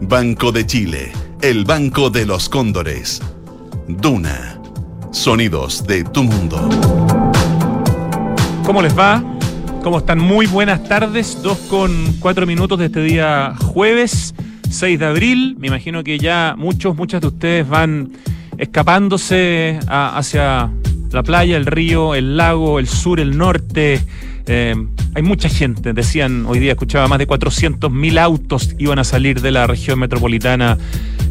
Banco de Chile, el Banco de los Cóndores. Duna, sonidos de tu mundo. ¿Cómo les va? ¿Cómo están? Muy buenas tardes, dos con cuatro minutos de este día jueves 6 de abril. Me imagino que ya muchos, muchas de ustedes van escapándose hacia la playa, el río, el lago, el sur, el norte. Eh, hay mucha gente, decían hoy día, escuchaba más de 400.000 autos iban a salir de la región metropolitana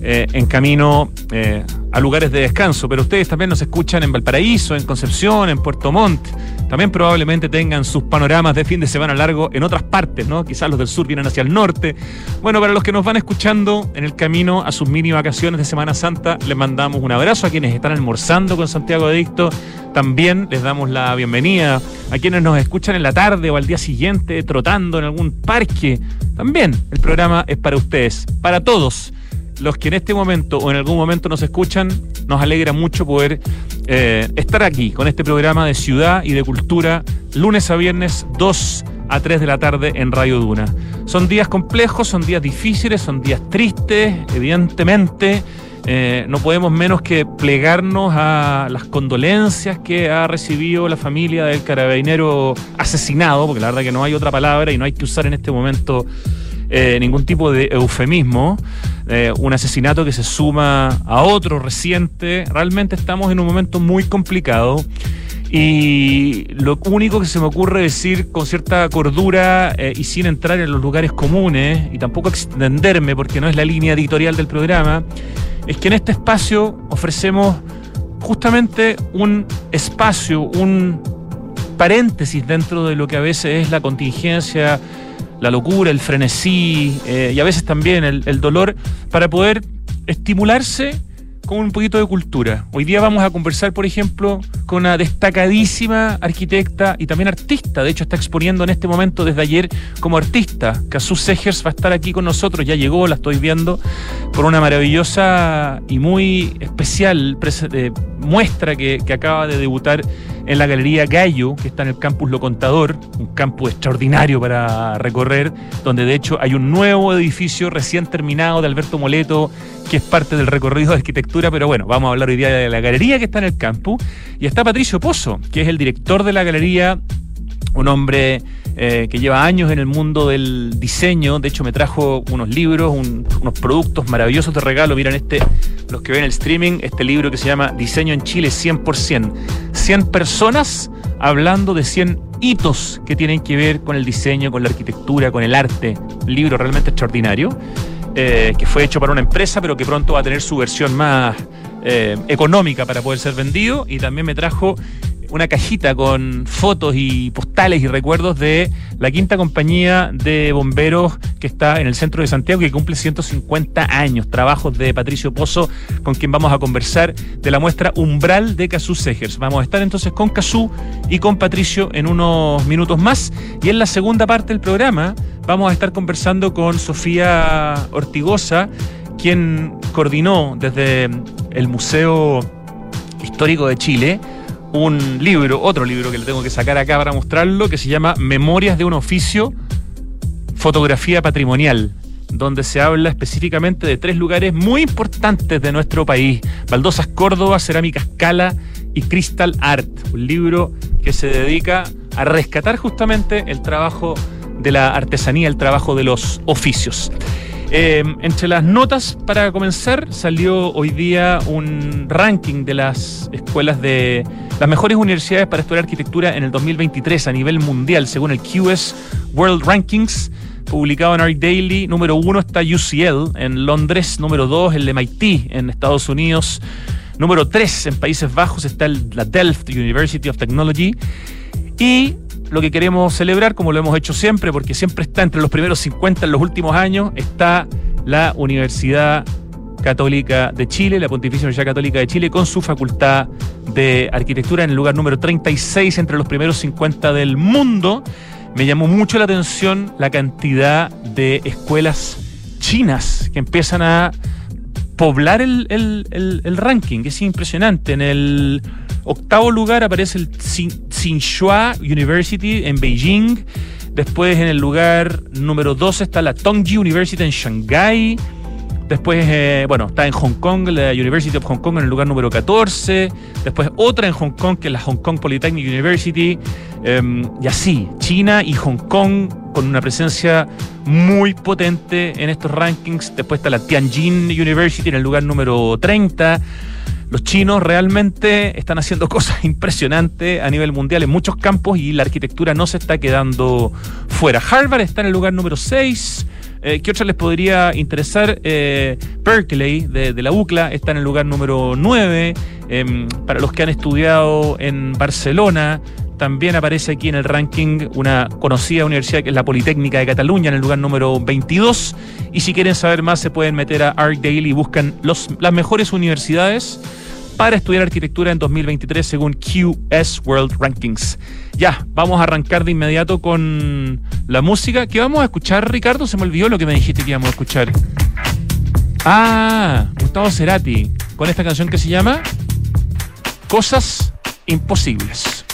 eh, en camino eh, a lugares de descanso, pero ustedes también nos escuchan en Valparaíso, en Concepción, en Puerto Montt. También probablemente tengan sus panoramas de fin de semana largo en otras partes, ¿no? Quizás los del sur vienen hacia el norte. Bueno, para los que nos van escuchando en el camino a sus mini vacaciones de Semana Santa, les mandamos un abrazo a quienes están almorzando con Santiago Adicto. También les damos la bienvenida a quienes nos escuchan en la tarde o al día siguiente trotando en algún parque. También el programa es para ustedes, para todos los que en este momento o en algún momento nos escuchan, nos alegra mucho poder eh, estar aquí con este programa de ciudad y de cultura, lunes a viernes, 2 a 3 de la tarde en Radio Duna. Son días complejos, son días difíciles, son días tristes, evidentemente. Eh, no podemos menos que plegarnos a las condolencias que ha recibido la familia del carabinero asesinado, porque la verdad que no hay otra palabra y no hay que usar en este momento eh, ningún tipo de eufemismo. Eh, un asesinato que se suma a otro reciente. Realmente estamos en un momento muy complicado. Y lo único que se me ocurre decir con cierta cordura eh, y sin entrar en los lugares comunes y tampoco extenderme porque no es la línea editorial del programa, es que en este espacio ofrecemos justamente un espacio, un paréntesis dentro de lo que a veces es la contingencia la locura, el frenesí eh, y a veces también el, dolor para poder estimularse con un poquito de cultura. Hoy día vamos a conversar, por ejemplo, con una destacadísima arquitecta y también artista. De hecho, está exponiendo en este momento desde ayer como artista. Casus Segers va a estar aquí con nosotros, ya llegó, la estoy viendo, por una maravillosa y muy especial eh, muestra que, que acaba de debutar en la Galería Gallo, que está en el campus Lo Contador, un campus extraordinario para recorrer, donde de hecho hay un nuevo edificio recién terminado de Alberto Moleto, que es parte del recorrido de arquitectura, pero bueno, vamos a hablar hoy día de la galería que está en el campus. Y está Patricio Pozo, que es el director de la galería, un hombre eh, que lleva años en el mundo del diseño. De hecho, me trajo unos libros, unos productos maravillosos de regalo. Miren este, los que ven el streaming, este libro que se llama Diseño en Chile 100%. 100 personas hablando de 100 hitos que tienen que ver con el diseño, con la arquitectura, con el arte. Un libro realmente extraordinario. Eh, que fue hecho para una empresa, pero que pronto va a tener su versión más eh, económica para poder ser vendido. Y también me trajo una cajita con fotos y postales y recuerdos de la quinta compañía de bomberos que está en el centro de Santiago que cumple 150 años. Trabajos de Patricio Pozo, con quien vamos a conversar de la muestra Umbral de Casú Segers. Vamos a estar entonces con Casú y con Patricio en unos minutos más. Y en la segunda parte del programa vamos a estar conversando con Sofía Ortigosa, quien coordinó desde el Museo Histórico de Chile un libro, otro libro que le tengo que sacar acá para mostrarlo, que se llama Memorias de un oficio, fotografía patrimonial, donde se habla específicamente de tres lugares muy importantes de nuestro país, Baldosas Córdoba, Cerámica Escala y Crystal Art, un libro que se dedica a rescatar justamente el trabajo de la artesanía, el trabajo de los oficios. Eh, entre las notas, para comenzar, salió hoy día un ranking de las escuelas de las mejores universidades para estudiar arquitectura en el 2023 a nivel mundial, según el QS World Rankings, publicado en Art Daily. Número uno está UCL en Londres, número dos el MIT en Estados Unidos, número tres en Países Bajos está la Delft University of Technology. Y lo que queremos celebrar, como lo hemos hecho siempre, porque siempre está entre los primeros 50 en los últimos años, está la Universidad Católica de Chile, la Pontificia Universidad Católica de Chile, con su facultad de arquitectura en el lugar número 36 entre los primeros 50 del mundo. Me llamó mucho la atención la cantidad de escuelas chinas que empiezan a poblar el, el ranking, es impresionante. En el octavo lugar aparece el Tsinghua University en Beijing. Después en el lugar número 12 está la Tongji University en Shanghai. Después, eh, bueno, está en Hong Kong, la University of Hong Kong en el lugar número 14. Después otra en Hong Kong, que es la Hong Kong Polytechnic University. Em, y así, China y Hong Kong con una presencia muy potente en estos rankings. Después está la Tianjin University en el lugar número 30. Los chinos realmente están haciendo cosas impresionantes a nivel mundial en muchos campos y la arquitectura no se está quedando fuera. Harvard está en el lugar número 6. Eh, ¿Qué otra les podría interesar? Eh, Berkeley, de, la UCLA, está en el lugar número 9. Em, para los que han estudiado en Barcelona, también aparece aquí en el ranking una conocida universidad que es la Politécnica de Cataluña en el lugar número 22. Y si quieren saber más, se pueden meter a ArcDaily y buscan los, las mejores universidades para estudiar arquitectura en 2023 según QS World Rankings. Ya, vamos a arrancar de inmediato con la música. ¿Qué vamos a escuchar, Ricardo? Se me olvidó lo que me dijiste que íbamos a escuchar. Ah, Gustavo Cerati, con esta canción que se llama Cosas Imposibles.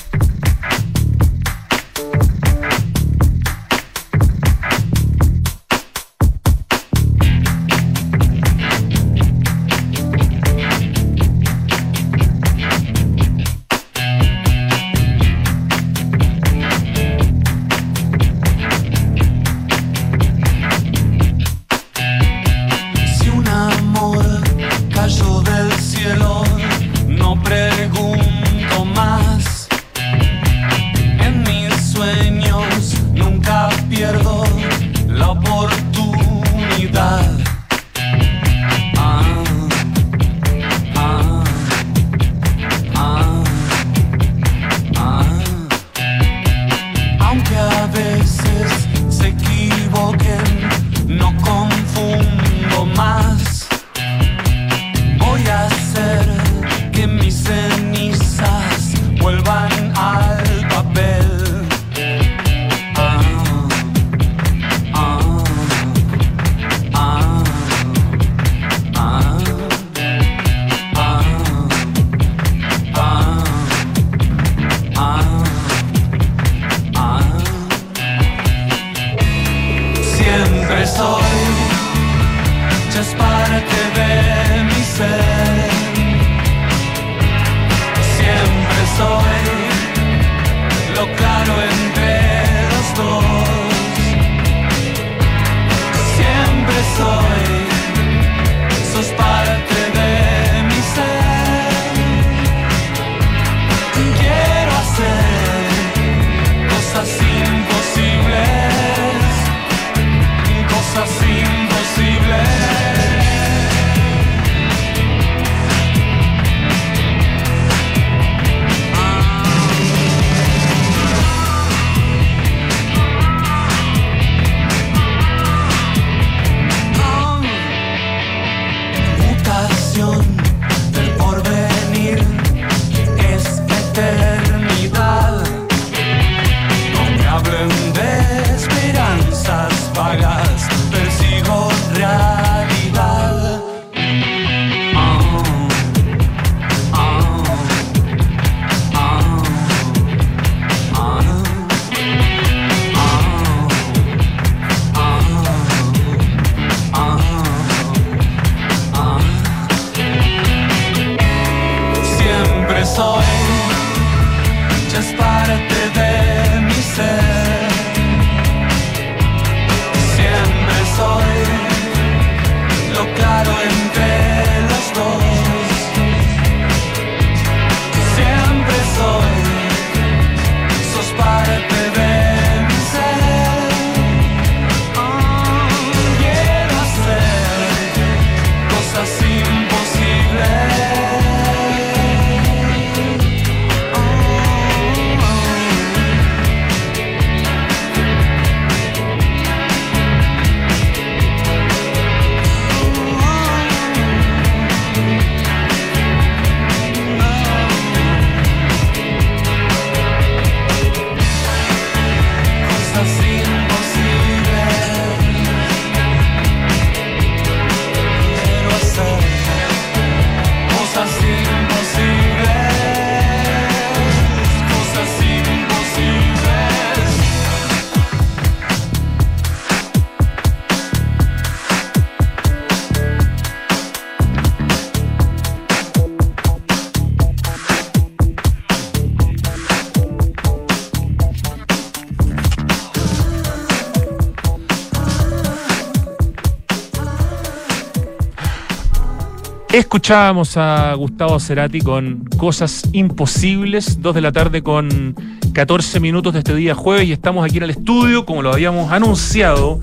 Escuchábamos a Gustavo Cerati con Cosas Imposibles, 2 de la tarde con 14 minutos de este día jueves y estamos aquí en el estudio, como lo habíamos anunciado,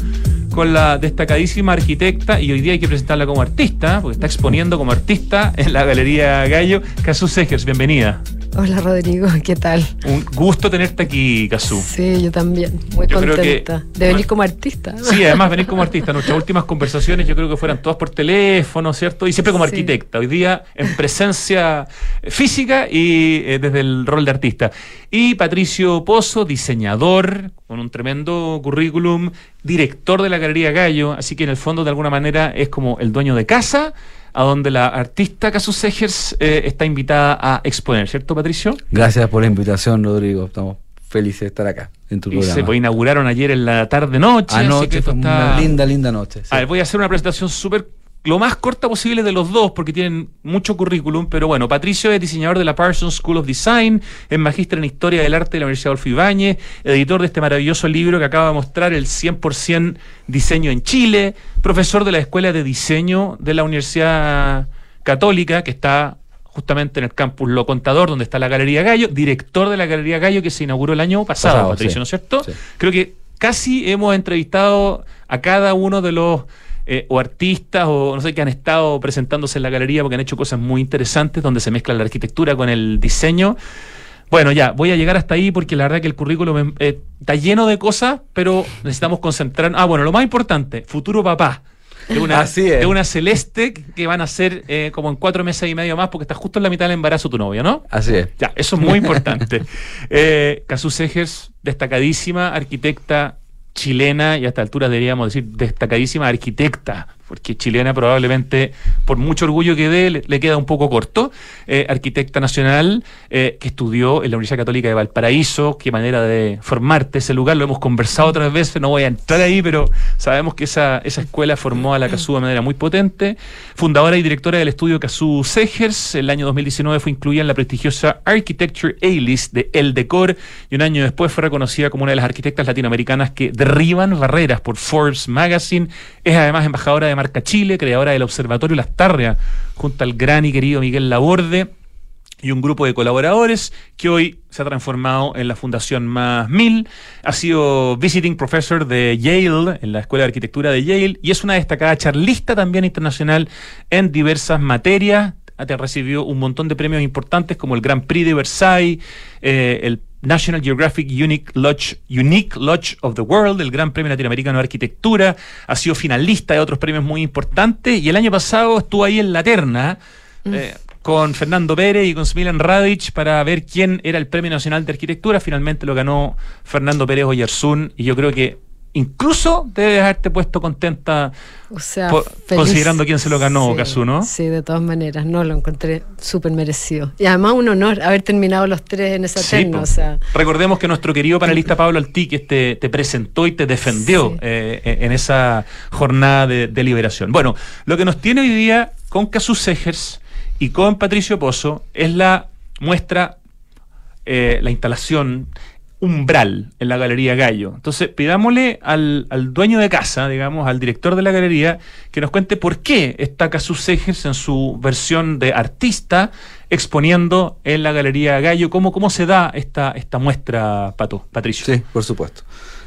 con la destacadísima arquitecta y hoy día hay que presentarla como artista, porque está exponiendo como artista en la Galería Gallo. Casu Segers, bienvenida. Hola Rodrigo, ¿qué tal? Un gusto tenerte aquí, Casu. Sí, yo también, muy contenta de venir como artista. Sí, además venir como artista. Nuestras últimas conversaciones yo creo que fueran todas por teléfono, ¿cierto? Y siempre como arquitecta. Hoy día en presencia física y eh, desde el rol de artista. Y Patricio Pozo, diseñador, con un tremendo currículum, director de la Galería Gallo, así que en el fondo de alguna manera es como el dueño de casa a donde la artista Casus Segers eh, está invitada a exponer, ¿cierto, Patricio? Gracias por la invitación, Rodrigo. Estamos felices de estar acá en tu y Se pues, inauguraron ayer en la tarde-noche. Anoche, fue una linda, linda noche. A ver, voy a hacer una presentación súper lo más corta posible de los dos, porque tienen mucho currículum, pero bueno, Patricio es diseñador de la Parsons School of Design, es magíster en Historia del Arte de la Universidad Adolfo Ibáñez, editor de este maravilloso libro que acaba de mostrar, el 100% Diseño en Chile, profesor de la Escuela de Diseño de la Universidad Católica, que está justamente en el campus Lo Contador, donde está la Galería Gallo, director de la Galería Gallo que se inauguró el año pasado, Patricio, ¿no es cierto? Creo que casi hemos entrevistado a cada uno de los eh, o artistas o no sé que han estado presentándose en la galería porque han hecho cosas muy interesantes donde se mezcla la arquitectura con el diseño. Bueno, ya, voy a llegar hasta ahí porque la verdad que el currículum eh, está lleno de cosas, pero necesitamos concentrar. Ah, bueno, lo más importante, futuro papá. De una, de una celeste que van a ser eh, como en cuatro meses y medio más porque está justo en la mitad del embarazo tu novia, ¿no? Así es. Ya, eso es muy importante. eh, Casus destacadísima arquitecta chilena y a esta altura deberíamos decir destacadísima arquitecta porque chilena probablemente, por mucho orgullo que dé, le, queda un poco corto. Eh, arquitecta nacional eh, que estudió en la Universidad Católica de Valparaíso, qué manera de formarte ese lugar, lo hemos conversado otras veces, no voy a entrar ahí, pero sabemos que esa, esa escuela formó a la CASU de manera muy potente. Fundadora y directora del estudio CASU Segers, el año 2019 fue incluida en la prestigiosa Architecture A-List de El Decor y un año después fue reconocida como una de las arquitectas latinoamericanas que derriban barreras por Forbes Magazine. Es además embajadora de Marca Chile, creadora del Observatorio Las Tarrias, junto al gran y querido Miguel Laborde y un grupo de colaboradores que hoy se ha transformado en la Fundación Más Mil. Ha sido visiting professor de Yale, en la Escuela de Arquitectura de Yale, y es una destacada charlista también internacional en diversas materias. Ha recibido un montón de premios importantes como el Grand Prix de Versailles, eh, el National Geographic Unique Lodge, Unique Lodge of the World, el Gran Premio Latinoamericano de Arquitectura, ha sido finalista de otros premios muy importantes y el año pasado estuvo ahí en la terna mm. eh, con Fernando Pérez y con Smilan Radic para ver quién era el Premio Nacional de Arquitectura. Finalmente lo ganó Fernando Pérez Oyarzún y yo creo que incluso debes haberte puesto contenta o sea, considerando quién se lo ganó, sí, ¿no? Sí, de todas maneras, no, lo encontré súper merecido. Y además un honor haber terminado los tres en esa sí, o sea. Recordemos que nuestro querido panelista Pablo Altique te, te presentó y te defendió eh, en esa jornada de, liberación. Bueno, lo que nos tiene hoy día con Casus Segers y con Patricio Pozo es la muestra, eh, la instalación umbral en la Galería Gallo. Entonces, pidámosle al, dueño de casa, digamos, al director de la galería, que nos cuente por qué está Casus Ejes en su versión de artista exponiendo en la Galería Gallo. ¿Cómo, cómo se da esta, esta muestra, Pato, Patricio? Sí, por supuesto.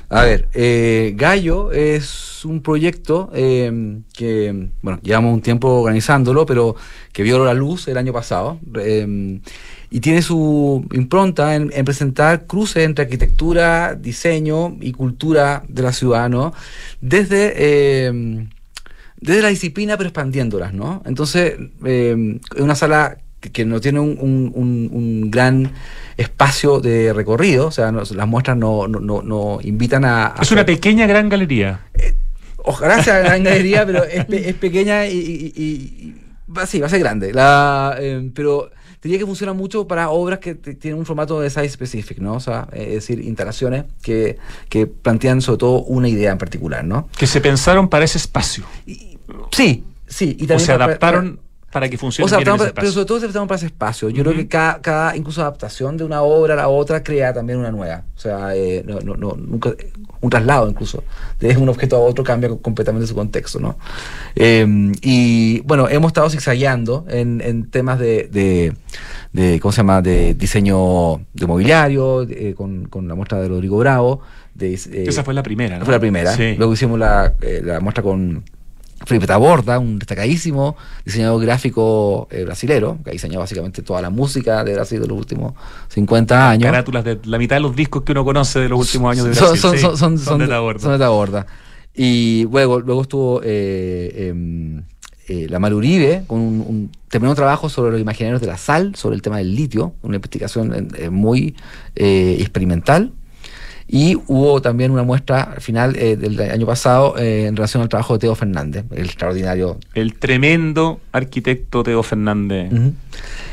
A ver, eh, Gallo es un proyecto eh, que, bueno, llevamos un tiempo organizándolo, pero que vio la luz el año pasado. Eh, y tiene su impronta en, presentar cruces entre arquitectura, diseño y cultura de la ciudad, ¿no? Desde, eh, desde la disciplina, pero expandiéndolas, ¿no? Entonces, eh, es una sala que, no tiene un, gran espacio de recorrido, o sea, las muestras no, no, invitan a, Es una pequeña gran galería. Eh, ojalá sea gran galería, pero es, pequeña y, va, sí, va a ser grande. La, eh, pero diría que funciona mucho para obras que tienen un formato de size specific, ¿no? O sea, es decir, instalaciones que, que, plantean sobre todo una idea en particular, ¿no? Que se pensaron para ese espacio. sí, sí. Y también o se adaptaron para que funcione o sea, bien en ese pero, sobre todo adaptamos para ese espacio. Yo creo que cada, cada incluso adaptación de una obra a la otra crea también una nueva. O sea, eh, no, no, no, nunca, un traslado incluso. De un objeto a otro cambia completamente su contexto, ¿no? Eh, y bueno, hemos estado zigzagueando en, en temas de, de, de, ¿cómo se llama?, de diseño de mobiliario, eh, con, con la muestra de Rodrigo Bravo. De, eh, Esa fue la primera, ¿no? fue la primera. Sí. Luego hicimos la, eh, la muestra con Felipe Taborda, un destacadísimo diseñador gráfico eh, brasilero, que ha diseñado básicamente toda la música de Brasil de los últimos 50 años. Carátulas de la mitad de los discos que uno conoce de los últimos años de Son- Brasil. son, sí, son, son, son de Taborda. son de Taborda. Y luego, luego estuvo eh, em, eh, la Mar Uribe con un, un terminó un trabajo sobre los imaginarios de la sal, sobre el tema del litio, una investigación eh, muy eh, experimental. Y hubo también una muestra al final eh, del año pasado eh, en relación al trabajo de Teo Fernández, el extraordinario. El tremendo arquitecto Teo Fernández,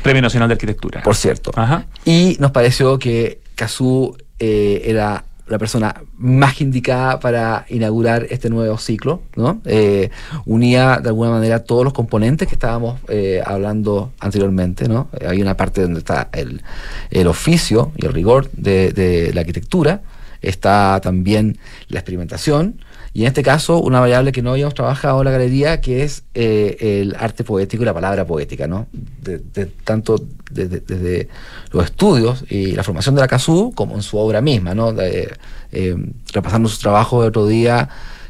Premio Nacional de Arquitectura. Por cierto. Ajá. Y nos pareció que Cazú eh, era la persona más indicada para inaugurar este nuevo ciclo, ¿no? Eh, unía de alguna manera todos los componentes que estábamos eh, hablando anteriormente, ¿no? Hay una parte donde está el, el oficio y el rigor de, de la arquitectura, está también la experimentación, y en este caso una variable que no habíamos trabajado en la galería, que es eh, el arte poético y la palabra poética, ¿no? De, de- tanto desde, desde los estudios y la formación de la CASU como en su obra misma, ¿no? De, eh, repasando su trabajo el otro día,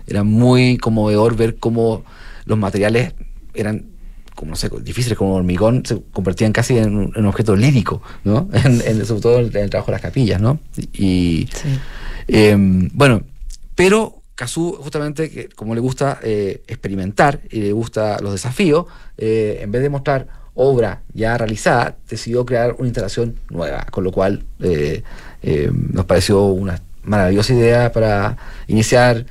era muy conmovedor ver cómo los materiales eran como no sé, difíciles como hormigón, se convertían casi en un, en un objeto lírico, ¿no? En, en- sobre todo en el trabajo de las capillas, ¿no? Y, Sí. eh, bueno, pero Cazú, justamente, como le gusta eh, experimentar y le gusta los desafíos, eh, en vez de mostrar obra ya realizada, decidió crear una instalación nueva, con lo cual eh, eh, nos pareció una maravillosa idea para iniciar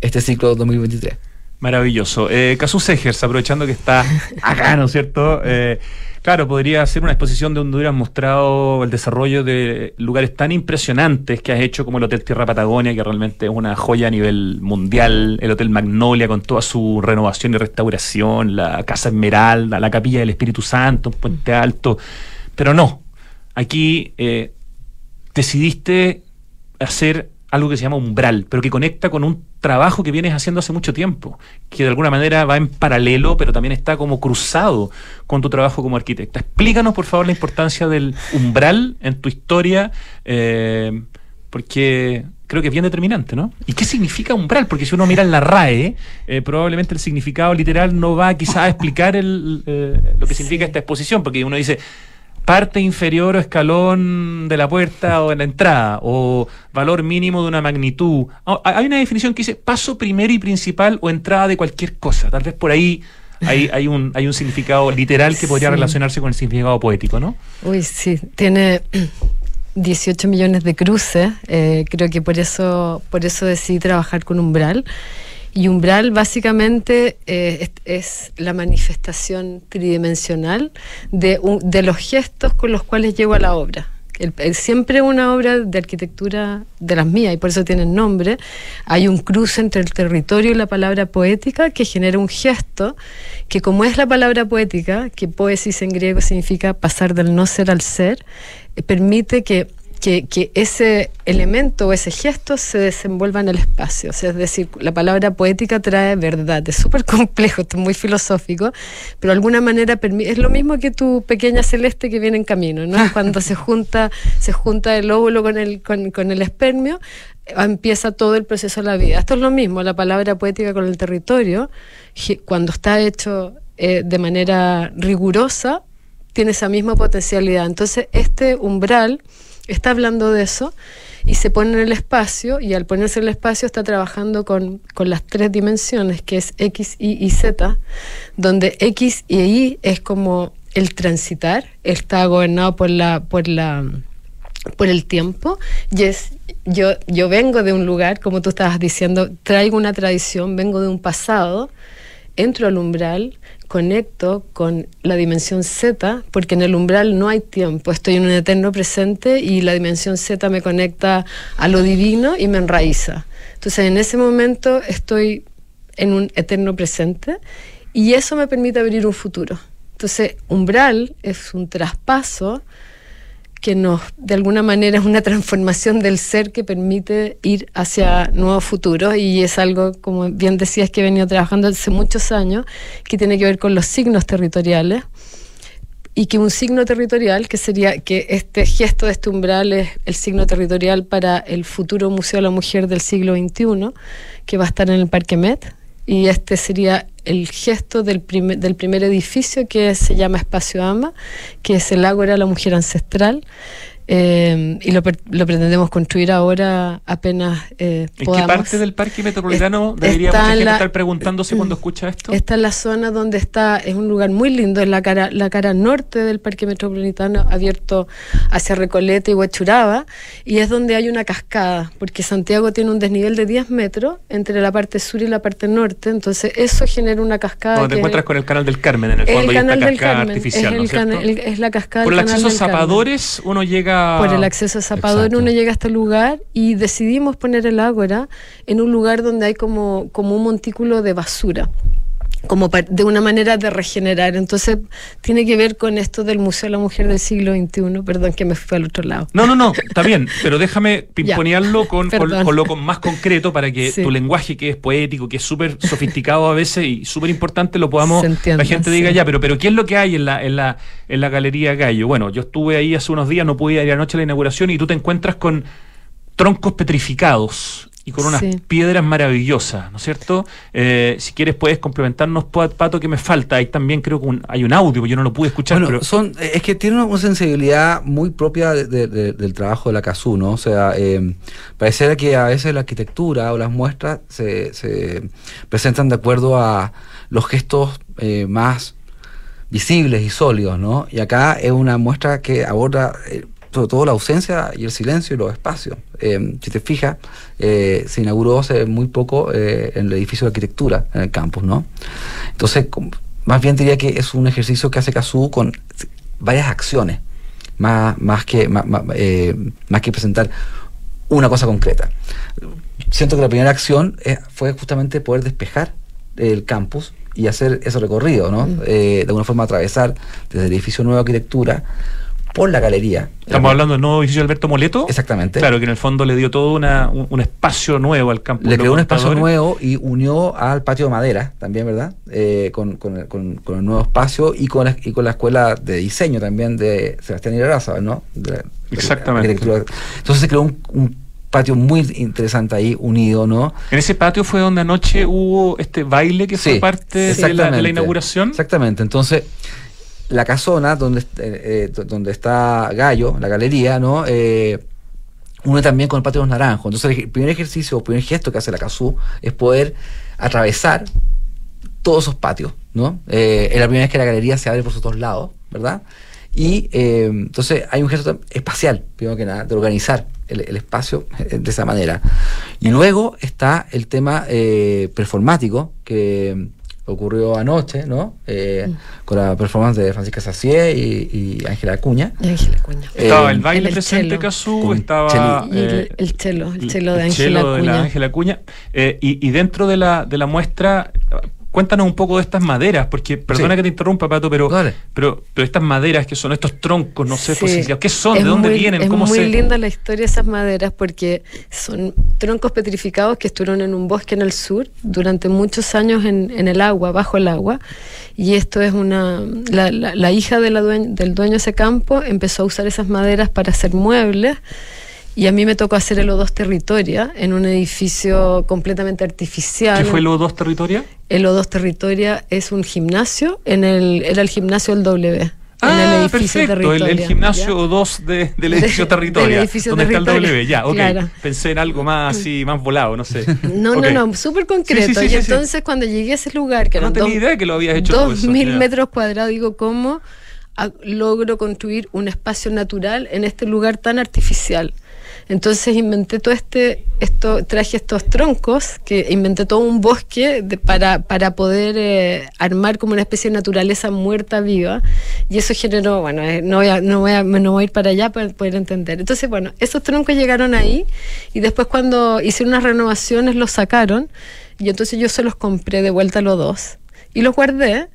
este ciclo 2023. Maravilloso. Eh, Casus Segers, aprovechando que está acá, ¿no es cierto? Eh, claro, podría ser una exposición de donde hubieras mostrado el desarrollo de lugares tan impresionantes que has hecho como el Hotel Tierra Patagonia, que realmente es una joya a nivel mundial, el Hotel Magnolia con toda su renovación y restauración, la Casa Esmeralda, la Capilla del Espíritu Santo, Puente Alto. Pero no, aquí eh, decidiste hacer algo que se llama umbral, pero que conecta con un trabajo que vienes haciendo hace mucho tiempo, que de alguna manera va en paralelo, pero también está como cruzado con tu trabajo como arquitecta. Explícanos, por favor, la importancia del umbral en tu historia, eh, porque creo que es bien determinante, ¿no? ¿Y qué significa umbral? Porque si uno mira en la RAE, eh, probablemente el significado literal no va quizás a explicar el, eh, lo que significa esta exposición, porque uno dice, parte inferior o escalón de la puerta o de la entrada, o valor mínimo de una magnitud. Ah, Hay una definición que dice paso primero y principal o entrada de cualquier cosa. Tal vez por ahí hay, hay, un, hay un significado literal que podría Sí. relacionarse con el significado poético, ¿no? Uy, sí, tiene 18 millones de cruces. eh, creo que por eso, por eso decidí trabajar con umbral. Y umbral básicamente eh, es, la manifestación tridimensional de, los gestos con los cuales llego a la obra. El- siempre una obra de arquitectura de las mías, y por eso tienen nombre, hay un cruce entre el territorio y la palabra poética que genera un gesto que como es la palabra poética, que poesis en griego significa pasar del no ser al ser, eh, permite que, que, que ese elemento o ese gesto se desenvuelva en el espacio. O sea, es decir, la palabra poética trae verdad. Es súper complejo, es muy filosófico, pero de alguna manera es lo mismo que tu pequeña celeste que viene en camino, ¿no? Cuando se junta, se junta el óvulo con el, con, con el espermio, eh, empieza todo el proceso de la vida. Esto es lo mismo, la palabra poética con el territorio, cuando está hecho eh, de manera rigurosa, tiene esa misma potencialidad. Entonces, este umbral está hablando de eso y se pone en el espacio y al ponerse en el espacio está trabajando con, con las tres dimensiones, que es X, Y y Z, donde X y Y es como el transitar, está gobernado por la... Por la por el tiempo y es yo yo vengo de un lugar como tú estabas diciendo traigo una tradición vengo de un pasado entro al umbral conecto con la dimensión Z porque en el umbral no hay tiempo. Estoy en un eterno presente y la dimensión Z me conecta a lo divino y me enraiza. Entonces en ese momento estoy en un eterno presente y eso me permite abrir un futuro. Entonces, umbral es un traspaso que nos, de alguna manera, es una transformación del ser que permite ir hacia nuevos futuros. Y es algo, como bien decías, que he venido trabajando hace muchos años, que tiene que ver con los signos territoriales. Y que un signo territorial, que sería que este gesto de este umbral es el signo territorial para el futuro Museo de la Mujer del siglo XXI, que va a estar en el Parque Met, y este sería el gesto del primer, del primer edificio que se llama Espacio Ama, que es el Ágora la Mujer Ancestral, eh, y lo, lo, pretendemos construir ahora apenas eh, ¿En qué parte del parque metropolitano debería mucha gente estar preguntándose cuando escucha esto? Está en la zona donde está, es un lugar muy lindo, en la cara, la cara norte del parque metropolitano, abierto hacia Recoleta y Huachuraba, y es donde hay una cascada, porque Santiago tiene un desnivel de 10 metros entre la parte sur y la parte norte, entonces eso genera una cascada. Donde te encuentras con el canal del Carmen, en el fondo, el hay esta del cascada artificial, es, ¿no el es el- es la cascada Por el del canal acceso a. Zapadores uno llega... Por el acceso a Exacto. uno llega a este lugar y decidimos poner el Ágora en un lugar donde hay como, como un montículo de basura como de una manera de regenerar. Entonces tiene que ver con esto del Museo de la Mujer del siglo XXI. Perdón que me fui al otro lado. No, no, no, está bien, pero déjame pimponearlo con, con, perdón. con lo con más concreto para que Sí. tu lenguaje, que es poético, que es súper sofisticado a veces y súper importante, lo podamos, la gente diga ya, pero, pero ¿qué es lo que hay en la, en, la, en la Galería Gallo? Bueno, yo estuve ahí hace unos días, no pude ir anoche a la inauguración y tú te encuentras con troncos petrificados y con unas Sí. piedras maravillosas, ¿no es cierto? Eh, si quieres puedes complementarnos, Pa- Pato, que me falta. Ahí también creo que un- hay un audio, yo no lo pude escuchar, Bueno, pero... son, es que tiene una sensibilidad muy propia de- de- de- del trabajo de la CASU, ¿no? O sea, eh, pareciera que a veces la arquitectura o las muestras se, se presentan de acuerdo a los gestos eh, más visibles y sólidos, ¿no? Y acá es una muestra que aborda eh, sobre todo la ausencia y el silencio y los espacios. Eh, si te fijas, eh, se inauguró hace muy poco eh, en el edificio de arquitectura en el campus, ¿no? Entonces, más bien diría que es un ejercicio que hace Cazú con varias acciones, más, más, que, más, más, eh, más que presentar una cosa concreta. Siento que la primera acción fue justamente poder despejar el campus y hacer ese recorrido, ¿no? Mm. Eh, de alguna forma atravesar desde el edificio Nueva Arquitectura por la galería. Estamos hablando del nuevo edificio de Alberto Moleto. Exactamente. Claro, que en el fondo le dio todo una, un, un espacio nuevo al campo. Le creó un espacio nuevo y unió al patio de madera también, ¿verdad? Eh, con, con el, con- con el nuevo espacio y con, la, y con la escuela de diseño también de Sebastián Iraza, ¿no? De- de Exactamente. Entonces se creó un, un patio muy interesante ahí, unido, ¿no? En ese patio fue donde anoche hubo este baile que fue parte de la, de la inauguración. Exactamente. Entonces, la casona donde, eh, eh, do- donde está Gallo, la galería, ¿no? Eh, une también con el patio de los naranjos. Entonces, el primer ejercicio, el primer gesto que hace la CASU es poder atravesar todos esos patios, ¿no? Eh, es la primera vez que la galería se abre por sus dos lados, ¿verdad? Y entonces hay un gesto espacial, primero que nada, de organizar el, espacio de esa manera. Y luego está el tema performático que ocurrió anoche, ¿no? Eh, Mm. Con la performance de Francisca Sacié y y Ángela Acuña. Ángela Cuña. Estaba Eh, el baile el presente, Con estaba... Y el, eh, el chelo, el chelo de el Ángela chelo de la Cuña. Ángela Cuña. Eh, y, y dentro de la, de la muestra, cuéntanos un poco de estas maderas, porque perdona Sí. que te interrumpa, Pato, pero, pero, pero estas maderas que son estos troncos, no sé, Sí. ¿qué son? Es ¿De dónde muy- vienen? Es ¿Cómo muy se...? linda la historia de esas maderas porque son troncos petrificados que estuvieron en un bosque en el sur durante muchos años en, en el agua, bajo el agua. Y esto es una. La, la- la hija de la del dueño de ese campo empezó a usar esas maderas para hacer muebles. Y a mí me tocó hacer el O2 Territoria en un edificio completamente artificial. ¿Qué fue los dos territorios? El O2 Territoria es un gimnasio, en el, era el gimnasio del W. en el Ah, edificio perfecto, el, el Territoria, gimnasio. 2 de, del edificio Del Territoria, edificio donde está el Territoria, W, ya, ok. claro. Pensé en algo más así, más volado, no sé. No, no, no, súper concreto. Sí, sí, sí, y entonces cuando llegué a ese lugar, que No tenía dos, idea que lo habías hecho dos mil metros cuadrados, digo, ¿cómo a- logro construir un espacio natural en este lugar tan artificial? Entonces inventé todo este, esto, traje estos troncos, que inventé todo un bosque para, para poder eh, armar como una especie de naturaleza muerta viva. Y eso generó, bueno, eh, no, voy a, no, no voy a ir para allá para poder entender. Entonces, bueno, esos troncos llegaron ahí y después cuando hicieron unas renovaciones los sacaron y entonces yo se los compré de vuelta los dos y los guardé.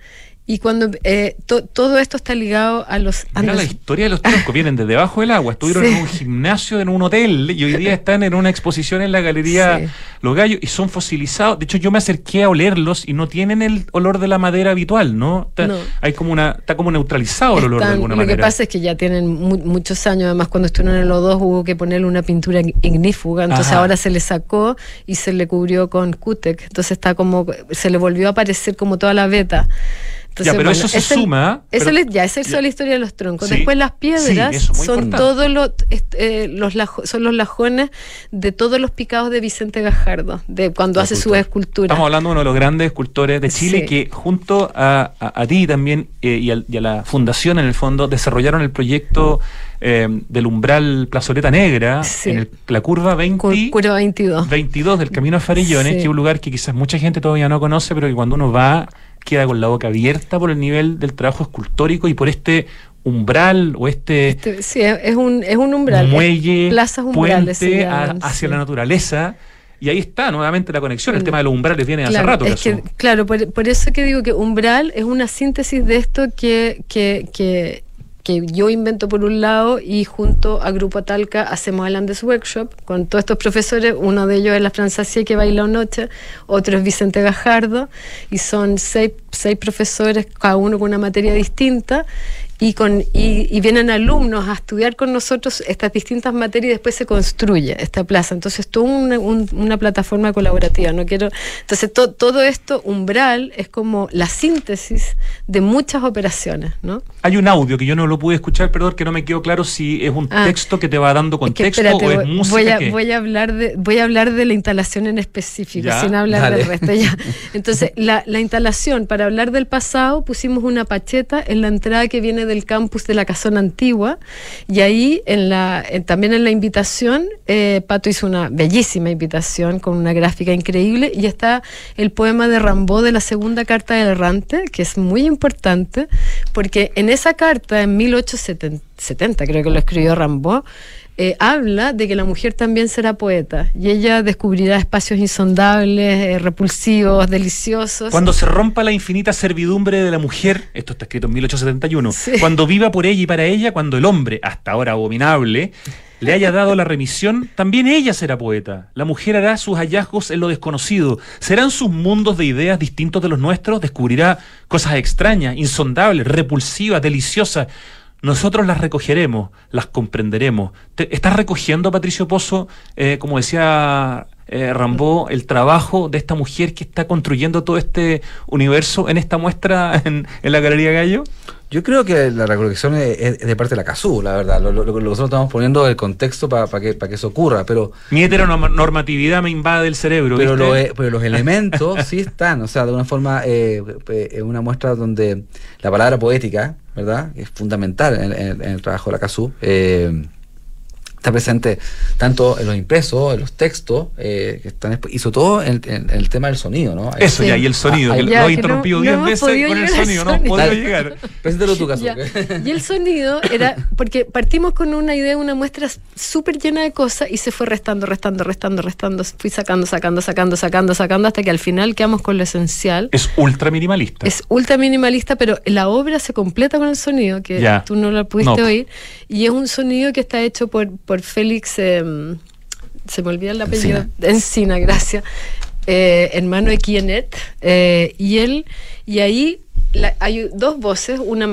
Y cuando eh, todo esto está ligado a los... Mira la historia de los troncos, vienen de debajo del agua, estuvieron en un gimnasio, en un hotel, y hoy día están en una exposición en la galería Los Gallos, y son fosilizados. De hecho, yo me acerqué a olerlos y no tienen el olor de la madera habitual, ¿no? Está, Hay como una, está como neutralizado el olor de alguna manera. Lo que pasa es que ya tienen muchos años, además cuando estuvieron en los dos hubo que ponerle una pintura ignífuga, entonces ahora se le sacó y se le cubrió con Cutec, entonces está como, se le volvió a aparecer como toda la ya, pero eso se suma. ya, esa es la historia de los troncos. Después las piedras son todos los, eh, los son los lajones de todos los picados de Vicente Gajardo, de cuando hace su escultura. Estamos hablando de uno de los grandes escultores de Chile que junto a, a, ti también eh, y, a, la fundación en el fondo desarrollaron el proyecto eh, del umbral Plazoleta Negra en la curva 20, curva 22. 22 del Camino a Farillones, que es un lugar que quizás mucha gente todavía no conoce, pero que cuando uno va queda con la boca abierta por el nivel del trabajo escultórico y por este umbral o este, este sí, es un, es un umbral muelle puente hacia la naturaleza. Y ahí está nuevamente la conexión el mm. tema de los umbrales viene hace rato es que, claro por, por, eso que digo que umbral es una síntesis de esto que, que, que que yo invento por un lado y junto a Grupo Talca hacemos el Andes Workshop con todos estos profesores, uno de ellos es la Francia que baila noche, otro es Vicente Gajardo y son seis, seis profesores, cada uno con una materia distinta y, con, y, vienen alumnos a estudiar con nosotros estas distintas materias y después se construye esta plaza. Entonces, toda una, una plataforma colaborativa. No quiero, entonces, todo esto, umbral, es como la síntesis de muchas operaciones. ¿no? Hay un audio que yo no lo pude escuchar, perdón, que no me quedó claro si es un ah, texto que te va dando contexto o es música. Voy a, voy a, hablar de, voy a hablar de la instalación en específico, sin hablar del resto. Ya. Entonces, la, la instalación, para hablar del pasado, pusimos una pacheta en la entrada que viene del campus de la Casona Antigua y ahí también en la invitación, eh, Pato hizo una bellísima invitación con una gráfica increíble y está el poema de Rambó de la segunda carta del errante, que es muy importante, porque en esa carta, en 1870 creo que lo escribió Rambó, eh, habla de que la mujer también será poeta y ella descubrirá espacios insondables, eh, repulsivos, deliciosos. Cuando se rompa la infinita servidumbre de la mujer, esto está escrito en 1871, cuando viva por ella y para ella, cuando el hombre, hasta ahora abominable, le haya dado la remisión, también ella será poeta. La mujer hará sus hallazgos en lo desconocido. Serán sus mundos de ideas distintos de los nuestros. Descubrirá cosas extrañas, insondables, repulsivas, deliciosas. Nosotros las recogeremos, las comprenderemos. ¿Estás recogiendo, Patricio Pozo, eh, como decía eh, Rambó, el trabajo de esta mujer que está construyendo todo este universo en esta muestra en, la Galería Gallo? Yo creo que la recolección es, de parte de la CASU, la verdad. Lo, que nosotros estamos poniendo el contexto para que, que eso ocurra, pero... Mi heteronormatividad me invade el cerebro, pero, pero los elementos sí están, o sea, de una forma, eh, una muestra donde la palabra poética ¿verdad? Es fundamental en, el trabajo de la CASU. Eh, está presente tanto en los impresos, en los textos, eh, que están hizo todo en, el tema del sonido, ¿no? Eso ya, y el sonido, ah, lo he interrumpido 10 veces con el sonido, no podía llegar. Preséntalo tu caso. Y el sonido era, porque partimos con una idea, una muestra súper llena de cosas y se fue restando, restando, restando, restando, fui sacando, sacando, sacando, sacando, sacando, hasta que al final quedamos con lo esencial. Es ultra minimalista. Es ultra minimalista, pero la obra se completa con el sonido, que tú no lo pudiste oír, y es un sonido que está hecho por Félix, em, se me olvida el apellido, Encina, gracias, eh, hermano de Kienet, eh, y él, y ahí hay dos voces, una,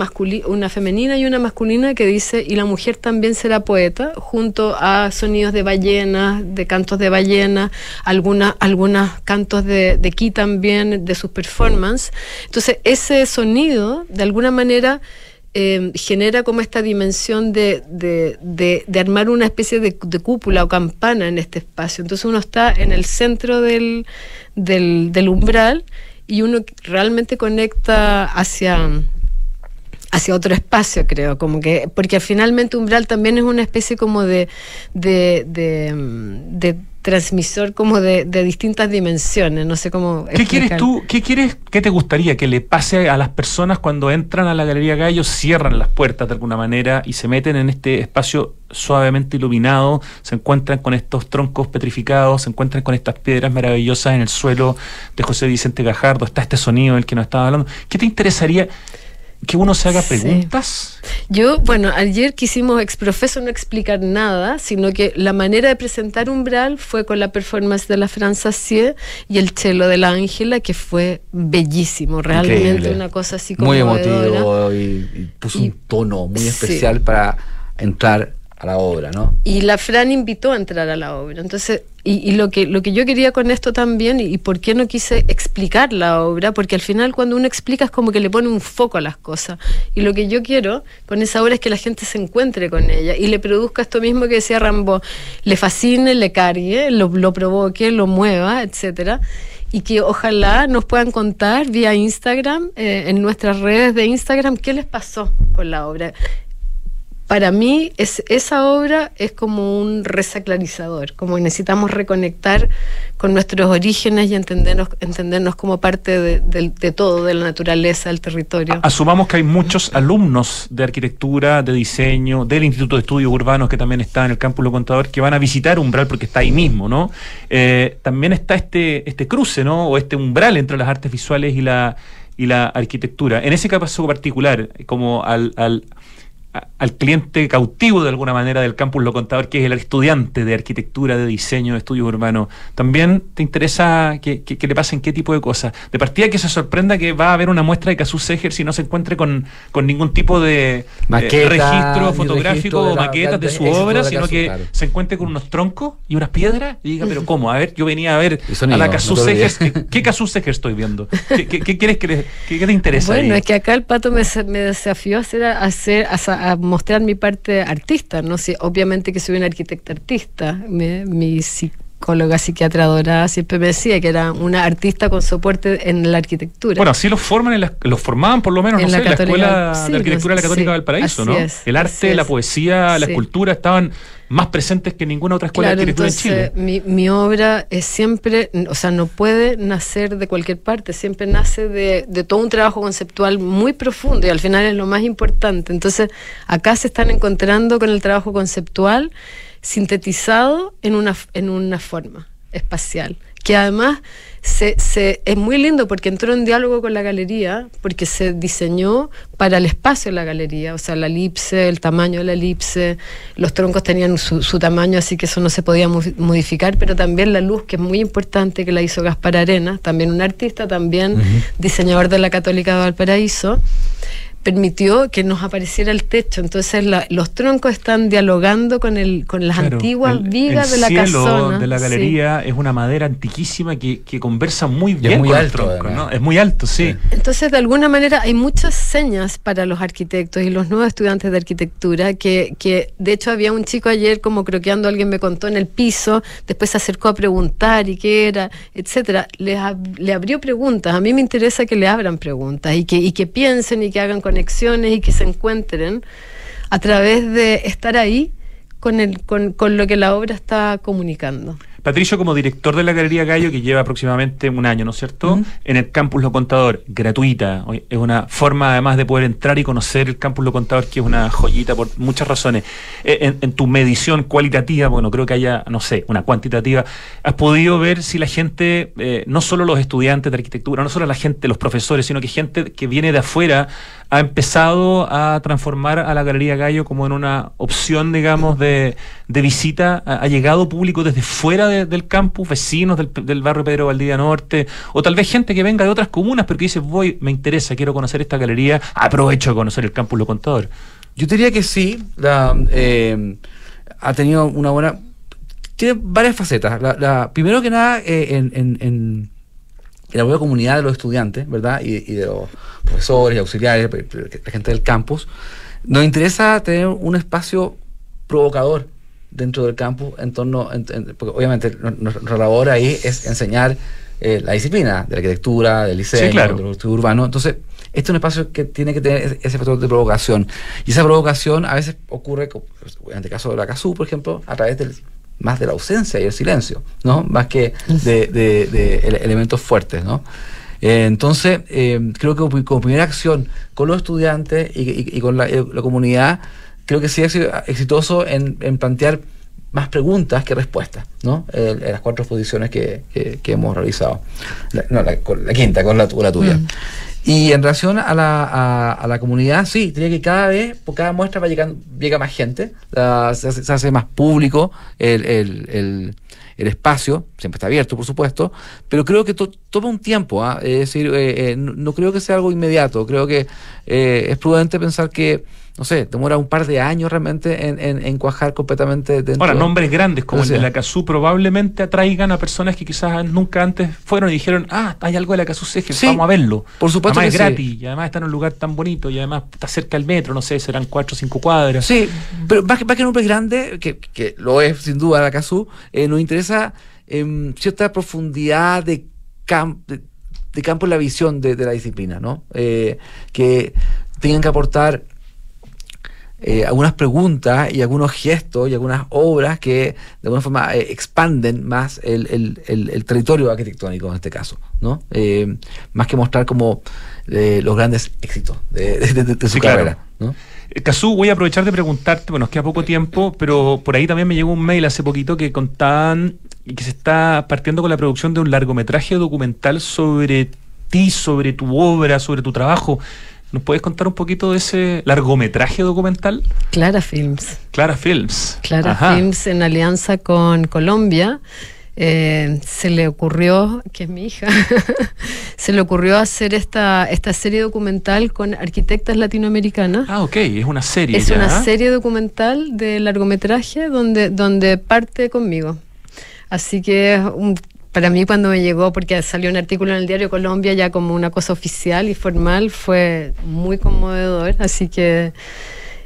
una femenina y una masculina que dice, y la mujer también será poeta, junto a sonidos de ballenas, de cantos de ballena, algunos cantos de, de Ki también, de sus performances. Entonces, ese sonido, de alguna manera, Em, genera como esta dimensión de, de, armar una especie de, cúpula o campana en este espacio. Entonces uno está en el centro del, del, umbral y uno realmente conecta hacia hacia otro espacio, creo, como que, porque finalmente umbral también es una especie como de, de, transmisor como de, distintas dimensiones, no sé cómo... ¿Qué quieres tú, qué quieres, qué te gustaría que le pase a las personas cuando entran a la Galería Gallo, cierran las puertas de alguna manera y se meten en este espacio suavemente iluminado, se encuentran con estos troncos petrificados, se encuentran con estas piedras maravillosas en el suelo de José Vicente Gajardo, está este sonido del que nos estaba hablando. ¿Qué te interesaría? Que uno se haga preguntas? Yo, bueno, ayer quisimos exprofeso no explicar nada, sino que la manera de presentar Umbral fue con la performance de la Francia y el cello de la Ángela, que fue bellísimo, realmente una cosa así como. Muy emotivo y, puso un tono muy especial para entrar a la obra, ¿no? Y la Fran invitó a entrar a la obra. Entonces, y, lo, que, lo que yo quería con esto también, y, por qué no quise explicar la obra, porque al final cuando uno explica es como que le pone un foco a las cosas. Y lo que yo quiero con esa obra es que la gente se encuentre con ella y le produzca esto mismo que decía Rambo, le fascine, le cargue, lo, lo provoque, lo mueva, etcétera y que ojalá nos puedan contar vía Instagram, eh, en nuestras redes de Instagram, qué les pasó con la obra para mí es, esa obra es como un resaclarizador, como necesitamos reconectar con nuestros orígenes y entendernos, entendernos como parte de, todo, de la naturaleza, del territorio. Asumamos que hay muchos alumnos de arquitectura, de diseño, del Instituto de Estudios Urbanos que también está en el campus Lo Contador, que van a visitar Umbral porque está ahí mismo, ¿no? Eh, también está este, este cruce, ¿no? O este umbral entre las artes visuales y la, y la arquitectura. En ese caso particular, como al al cliente cautivo de alguna manera del campus Lo Contador, que es el estudiante de arquitectura, de diseño, de estudios urbanos, ¿también te interesa que, que, le pasen qué tipo de cosas? De partida que se sorprenda que va a haber una muestra de Casus Seger si no se encuentre con, ningún tipo de registro fotográfico o maquetas de, su obra, sino que se encuentre con unos troncos y unas piedras y diga, pero ¿cómo? A ver, yo venía a ver a la Casus Seger, ¿qué, Casus Seger estoy viendo? ¿Qué, quieres que, le, te interesa? Bueno, es que acá el pato me, me desafió a hacer, a hacer a mostrar mi parte artista, ¿no? sé obviamente que soy una arquitecta artista, mi, psicóloga psiquiatra dorada siempre me decía que era una artista con soporte en la arquitectura. Bueno, así los forman, en los formaban por lo menos, en la, Escuela de Arquitectura de la Católica del Paraíso, ¿no? el arte, la poesía, la escultura estaban más presentes que ninguna otra escuela de arquitectura en Chile. Mi, mi, obra es siempre, o sea, no puede nacer de cualquier parte, siempre nace de, de, todo un trabajo conceptual muy profundo y al final es lo más importante. Entonces, acá se están encontrando con el trabajo conceptual sintetizado en una, en una forma espacial, que además se, se, es muy lindo porque entró en diálogo con la galería, porque se diseñó para el espacio de la galería, o sea, la elipse, el tamaño de la elipse, los troncos tenían su, su tamaño, así que eso no se podía modificar, pero también la luz, que es muy importante, que la hizo Gaspar Arena, también un artista, también diseñador de la Católica de Valparaíso permitió que nos apareciera el techo. Entonces los troncos están dialogando con el con las antiguas vigas de la casona. de la galería es una madera antiquísima que, que conversa muy bien con el tronco, ¿no? Es muy alto, sí. Entonces, de alguna manera, hay muchas señas para los arquitectos y los nuevos estudiantes de arquitectura que, que de hecho había un chico ayer como croqueando, alguien me contó en el piso, después se acercó a preguntar y qué era, etcétera. Le, le abrió preguntas. A mí me interesa que le abran preguntas y que, y que piensen y que hagan conexiones y que se encuentren a través de estar ahí con, el, con, con lo que la obra está comunicando. Patricio, como director de la Galería Gallo, que lleva aproximadamente un año, ¿no es cierto? En el Campus Lo Contador, gratuita. Es una forma además de poder entrar y conocer el Campus Lo Contador, que es una joyita por muchas razones. Eh, en, tu medición cualitativa, bueno, creo que haya, no sé, una cuantitativa, has podido ver si la gente, eh, no solo los estudiantes de arquitectura, no solo la gente, los profesores, sino que gente que viene de afuera ha empezado a transformar a la Galería Gallo como en una opción, digamos, de, visita. Ha, llegado público desde fuera del campus, vecinos del, barrio Pedro Valdivia Norte, o tal vez gente que venga de otras comunas, pero que dice, voy, me interesa, quiero conocer esta galería, aprovecho de conocer el campus Lo Contador. Yo diría que sí, eh, ha tenido una buena... Tiene varias facetas. La, primero que nada, eh, en la buena comunidad de los estudiantes, ¿verdad? Y, de los profesores y auxiliares, la gente del campus, nos interesa tener un espacio provocador dentro del campus en torno, porque obviamente nuestra labor ahí es enseñar eh, la disciplina de la arquitectura, del liceo, del estudio urbano. Entonces, este es un espacio que tiene que tener ese factor de provocación. Y esa provocación a veces ocurre, en el caso de la CASU, por ejemplo, a través del más de la ausencia y el silencio, ¿no? Más que de, de, elementos fuertes, ¿no? Eh, entonces, eh, creo que como primera acción con los estudiantes y, con la, comunidad, creo que sí es exitoso en, plantear más preguntas que respuestas, ¿no? en las cuatro exposiciones que, hemos realizado. La, no, la, quinta, con la, tuya. Mm. Y en relación a la, a, la comunidad, sí, tiene que cada vez, por cada muestra va llegando, llega más gente, se, hace, más público el, el, el, espacio, siempre está abierto, por supuesto, pero creo que toma un tiempo, ¿ah? es decir, eh, eh, no, creo que sea algo inmediato, creo que eh, es prudente pensar que no sé, demora un par de años realmente en, en, cuajar completamente dentro. Ahora, nombres grandes como el de la CASU probablemente atraigan a personas que quizás nunca antes fueron y dijeron, ah, hay algo de la CASU vamos a verlo. Por supuesto además es gratis y además está en un lugar tan bonito y además está cerca del metro, no sé, serán cuatro o cinco cuadras. Sí, pero más que, más que nombres grandes, que, que lo es sin duda la CASU, eh, nos interesa eh, cierta profundidad de, de, campo en la visión de, la disciplina, ¿no? Eh, que tengan que aportar eh, algunas preguntas y algunos gestos y algunas obras que de alguna forma eh, expanden más el, el, el, territorio arquitectónico en este caso, ¿no? Eh, más que mostrar como los grandes éxitos de, su carrera. ¿no? Cazú, voy a aprovechar de preguntarte, bueno, nos queda poco tiempo, pero por ahí también me llegó un mail hace poquito que contaban que se está partiendo con la producción de un largometraje documental sobre ti, sobre tu obra, sobre tu trabajo. ¿Nos puedes contar un poquito de ese largometraje documental? Clara Films. Clara Films. Clara Films en alianza con Colombia. Eh, se le ocurrió, que es mi hija, se le ocurrió hacer esta, esta serie documental con arquitectas latinoamericanas. Ah, ok, es una serie. Es una serie documental de largometraje donde, donde parte conmigo. Así que un para mí cuando me llegó, porque salió un artículo en el diario Colombia ya como una cosa oficial y formal, fue muy conmovedor, así que...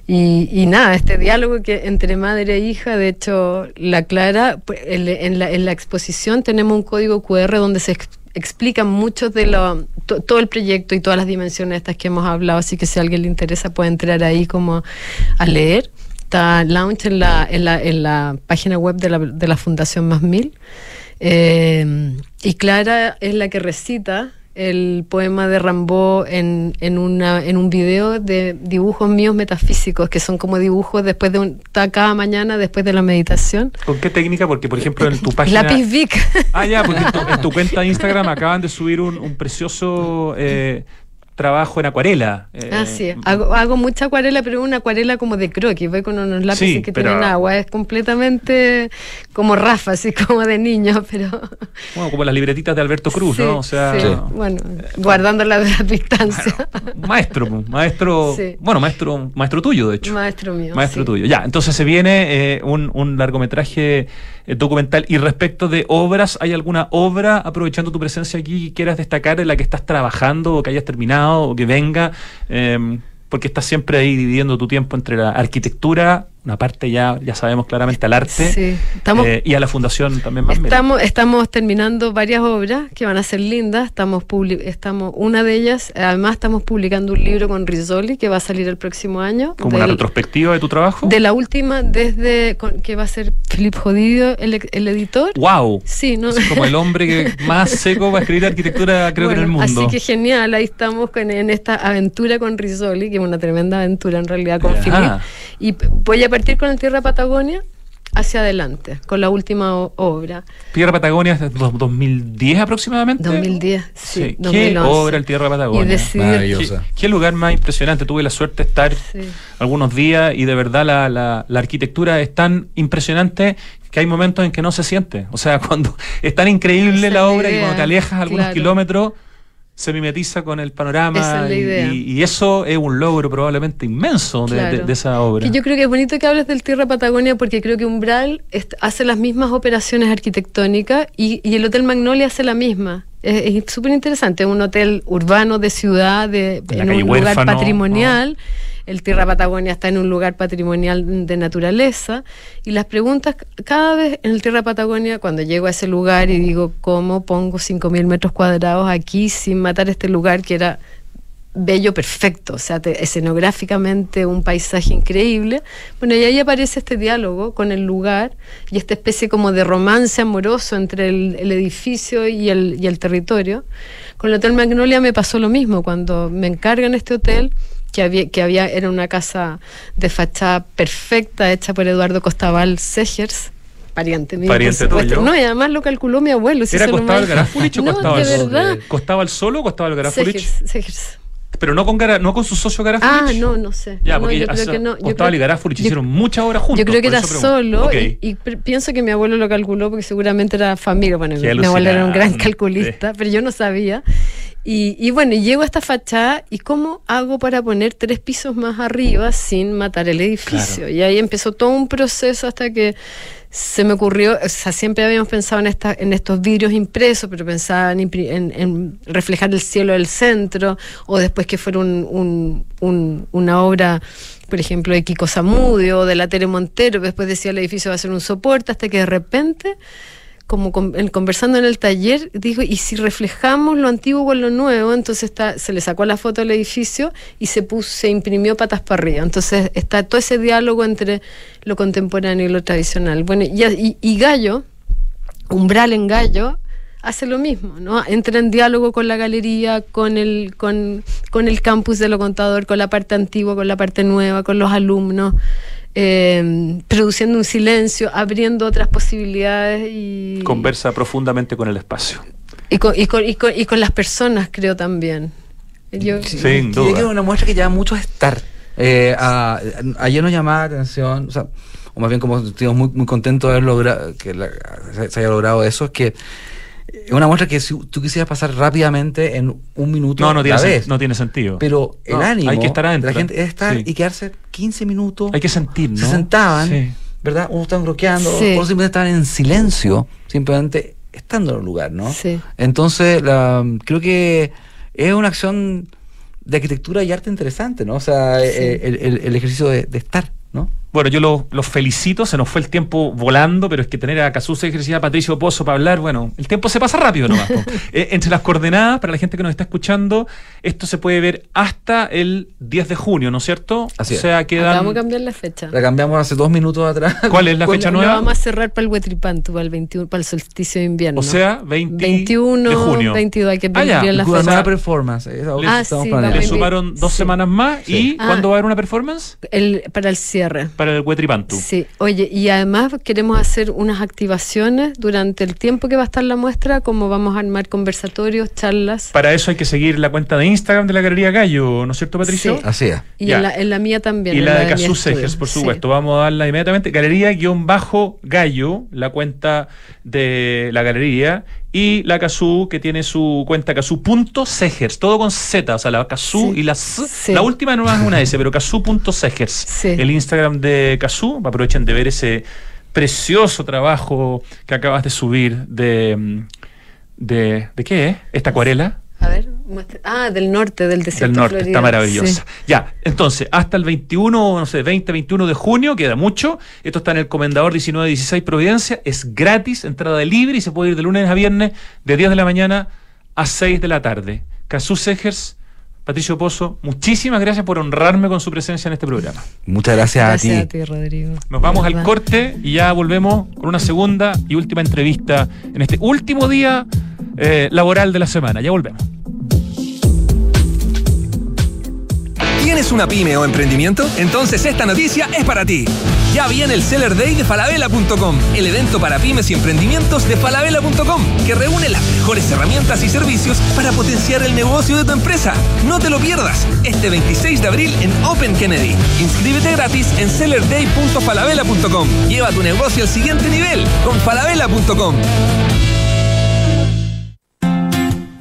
Y, nada, este diálogo que entre madre e hija, de hecho, la Clara, pues, en, la, en la exposición tenemos un código QR donde se explica mucho de lo, todo el proyecto y todas las dimensiones estas que hemos hablado, así que si a alguien le interesa puede entrar ahí como a leer. Está launch en la, en la, en la página web de la, de la Fundación Más Mil. Eh, y Clara es la que recita el poema de Rambo en, en, una, en un video de dibujos míos metafísicos, que son como dibujos después de un, cada mañana después de la meditación. ¿Con qué técnica? Porque, por ejemplo, en tu página... Lápiz Vic. Ah, ya, porque en tu, cuenta de Instagram acaban de subir un, un precioso eh, trabajo en acuarela. Eh, ah, sí. Hago, hago, mucha acuarela, pero una acuarela como de croquis. Voy con unos lápices que tienen agua. Es completamente como Rafa, así como de niño, pero... Bueno, como las libretitas de Alberto Cruz, ¿no? O sea... Bueno, guardando la distancia. maestro, maestro... Bueno, maestro maestro tuyo, de hecho. Maestro mío, Maestro tuyo. Ya, entonces se viene eh, un, un largometraje eh, documental. Y respecto de obras, ¿hay alguna obra, aprovechando tu presencia aquí, que quieras destacar en la que estás trabajando o que hayas terminado o que venga? Eh, porque estás siempre ahí dividiendo tu tiempo entre la arquitectura, una parte ya, ya sabemos claramente al arte eh, y a la fundación también más estamos estamos terminando varias obras que van a ser lindas. Estamos estamos una de ellas además estamos publicando un libro con Rizzoli que va a salir el próximo año. Como una retrospectiva de tu trabajo. De la última desde que va a ser Philip Jodido el, el editor. Wow sí no como el hombre que más seco va a escribir arquitectura creo que en el mundo así que genial ahí estamos en esta aventura con Rizzoli que es una tremenda aventura en realidad con Philip y voy a partir con el Tierra Patagonia hacia adelante, con la última obra. Tierra Patagonia es 2010 aproximadamente. 2010, sí. ¿Qué obra el Tierra Patagonia? Maravillosa. ¿Qué, lugar más impresionante. Tuve la suerte de estar algunos días y de verdad la, la, arquitectura es tan impresionante que hay momentos en que no se siente. O sea, cuando es tan increíble la obra y cuando te alejas algunos kilómetros se mimetiza con el panorama Y, eso es un logro probablemente inmenso de, esa obra. yo creo que es bonito que hables del Tierra Patagonia porque creo que Umbral hace las mismas operaciones arquitectónicas y, el Hotel Magnolia hace la misma. Es súper interesante, es un hotel urbano de ciudad, de, en un lugar patrimonial el Tierra Patagonia está en un lugar patrimonial de naturaleza, y las preguntas cada vez en el Tierra Patagonia, cuando llego a ese lugar y digo, ¿cómo pongo 5.000 metros cuadrados aquí sin matar este lugar que era bello perfecto, o sea, te- escenográficamente un paisaje increíble. Bueno, y ahí aparece este diálogo con el lugar y esta especie como de romance amoroso entre el, el edificio y el, y el territorio. Con el Hotel Magnolia me pasó lo mismo, cuando me encargan este hotel, que había, que había, era una casa de fachada perfecta, hecha por Eduardo Costaval Segers, pariente mío, Pariente tuyo. No, y además lo calculó mi abuelo. si ¿Era eso no costaba me- el Garafulich o No, costaba de verdad. ¿Costaba el solo o costaba el Garafulich? Segers, Segers. Pero no con, Gara- no con su socio Ah, Garafulich. no, no sé. Ya, No, porque yo creo que no. Yo creo- y Garafulich yo- hicieron muchas horas juntos. Yo creo que era solo Ok. y, pienso que mi abuelo lo calculó porque seguramente era familia. Bueno, Qué mi abuelo era un gran calculista, pero yo no sabía. Y, y bueno, y llego a esta fachada y cómo hago para poner tres pisos más arriba sin matar el edificio. Y ahí empezó todo un proceso hasta que se me ocurrió, o sea, siempre habíamos pensado en, esta, en estos vidrios impresos, pero pensaba en, en reflejar el cielo del centro, o después que fuera un- un- un- una obra, por ejemplo, de Kiko Zamudio, o de la Tere Montero, después decía el edificio va a ser un soporte, hasta que de repente como con- conversando en el taller, digo, ¿y si reflejamos lo antiguo con lo nuevo? Entonces está, se le sacó la foto del edificio y se puso, se imprimió patas para arriba. Entonces está todo ese diálogo entre lo contemporáneo y lo tradicional. Bueno, y, y- y Gallo, Umbral en Gallo, hace lo mismo, ¿no? Entra en diálogo con la galería, con el, con, con el campus de lo contador, con la parte antigua, con la parte nueva, con los alumnos, eh, produciendo un silencio, abriendo otras posibilidades y, Conversa profundamente con el espacio. y, con, y, con, y, con, y con las personas, creo también. Yo, Sí. Sin yo duda. creo que una muestra que llama mucho a estar. Eh, a- ayer nos llamaba la atención, o, sea, o más bien como estuvimos muy, muy contentos de haber logrado, que la- se haya logrado eso, es que es una muestra que si tú quisieras pasar rápidamente en un minuto No, no tiene, la sen- ves. no tiene sentido. Pero el No, ánimo hay que estar de adentro. la gente es estar Sí. y quedarse 15 minutos. Hay que sentir, ¿no? Se sentaban, Sí. ¿verdad? Unos estaban bloqueando, Sí. otros simplemente estaban en silencio, simplemente estando en el lugar, ¿no? Sí. Entonces, la- creo que es una acción de arquitectura y arte interesante, ¿no? O sea, Sí. eh, el, el- el ejercicio de, de estar, ¿no? Bueno, yo los los felicito, se nos fue el tiempo volando, pero es que tener a Casusa y a Patricio Pozo para hablar, bueno, el tiempo se pasa rápido nomás. Eh, entre las coordenadas, para la gente que nos está escuchando, esto se puede ver hasta el 10 de junio, ¿no es cierto? Así o sea, quedan... vamos a cambiar la fecha. La cambiamos hace dos minutos atrás. ¿Cuál es la ¿Cuál- fecha nueva? vamos a cerrar para el Huetripantu, para el 21, para el solsticio de invierno. O sea, 20 21, de junio. 22, hay que Ah, ya. la fecha. performance. es que Ah, sí. Le sumaron dos Sí. semanas más Sí. y Ah. ¿cuándo va a haber una performance? El, para el cierre. Para el Huetripantu. Sí, oye, y además queremos hacer unas activaciones durante el tiempo que va a estar la muestra, como vamos a armar conversatorios, charlas. Para eso hay que seguir la cuenta de Instagram de la Galería Gallo, ¿no es cierto, Patricio? Sí. Así es. Y en la, en la mía también. Y la de Casus. Segers, por Sí. supuesto. Vamos a darla inmediatamente. Galería-Gallo, la cuenta de la galería. Y la Casu, que tiene su cuenta Casu.segers, todo con Z, o sea, la Casu Sí. y la S. Sí. La última no es una S, pero Casu.segers. Sí. El Instagram de Casu. Aprovechen de ver ese precioso trabajo que acabas de subir de. mm, ¿De, ¿de qué es? ¿Esta acuarela? A ver, muestra- ah, del norte, del desierto. del norte, está maravillosa. Sí. Ya, entonces, hasta el 21, no sé, 20, 21 de junio, queda mucho. Esto está en el Comendador 1916 Providencia, es gratis, entrada libre y se puede ir de lunes a viernes de 10 de la mañana a 6 de la tarde. Casus Segers, Patricio Pozo, muchísimas gracias por honrarme con su presencia en este programa. Muchas gracias, Gracias a a ti. ti, Rodrigo. Nos vamos al corte y ya volvemos con una segunda y última entrevista en este último día eh, laboral de la semana. Ya volvemos. ¿Tienes una pyme o emprendimiento? Entonces esta noticia es para ti. Ya viene el Seller Day de falabella.com, el evento para pymes y emprendimientos de falabella.com, que reúne las mejores herramientas y servicios para potenciar el negocio de tu empresa. No te lo pierdas, este 26 de abril en Open Kennedy. Inscríbete gratis en sellerday.falabella.com. Lleva tu negocio al siguiente nivel con falabella.com.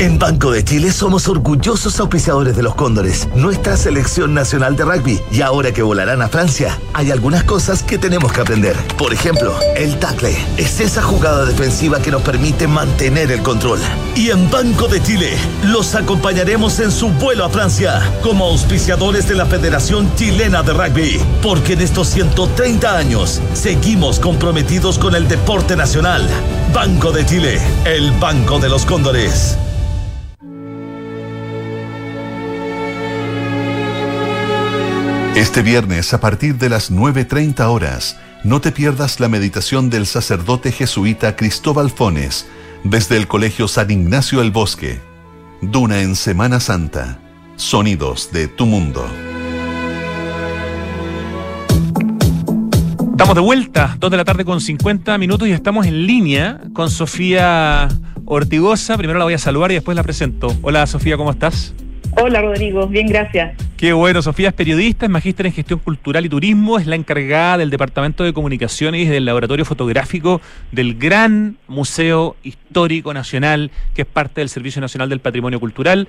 En Banco de Chile somos orgullosos auspiciadores de los Cóndores, nuestra selección nacional de rugby. Y ahora que volarán a Francia, hay algunas cosas que tenemos que aprender. Por ejemplo, el tackle es esa jugada defensiva que nos permite mantener el control. Y en Banco de Chile los acompañaremos en su vuelo a Francia como auspiciadores de la Federación Chilena de Rugby. Porque en estos 130 años seguimos comprometidos con el deporte nacional. Banco de Chile, el Banco de los Cóndores. Este viernes a partir de las 9.30 horas, no te pierdas la meditación del sacerdote jesuita Cristóbal Fones desde el Colegio San Ignacio el Bosque. Duna en Semana Santa. Sonidos de tu mundo. Estamos de vuelta, 2 de la tarde con 50 minutos y estamos en línea con Sofía Ortigosa. Primero la voy a saludar y después la presento. Hola Sofía, ¿cómo estás? Hola Rodrigo, bien, gracias. Qué bueno, Sofía es periodista, es magíster en gestión cultural y turismo, es la encargada del Departamento de Comunicaciones y del Laboratorio Fotográfico del Gran Museo Histórico Nacional, que es parte del Servicio Nacional del Patrimonio Cultural.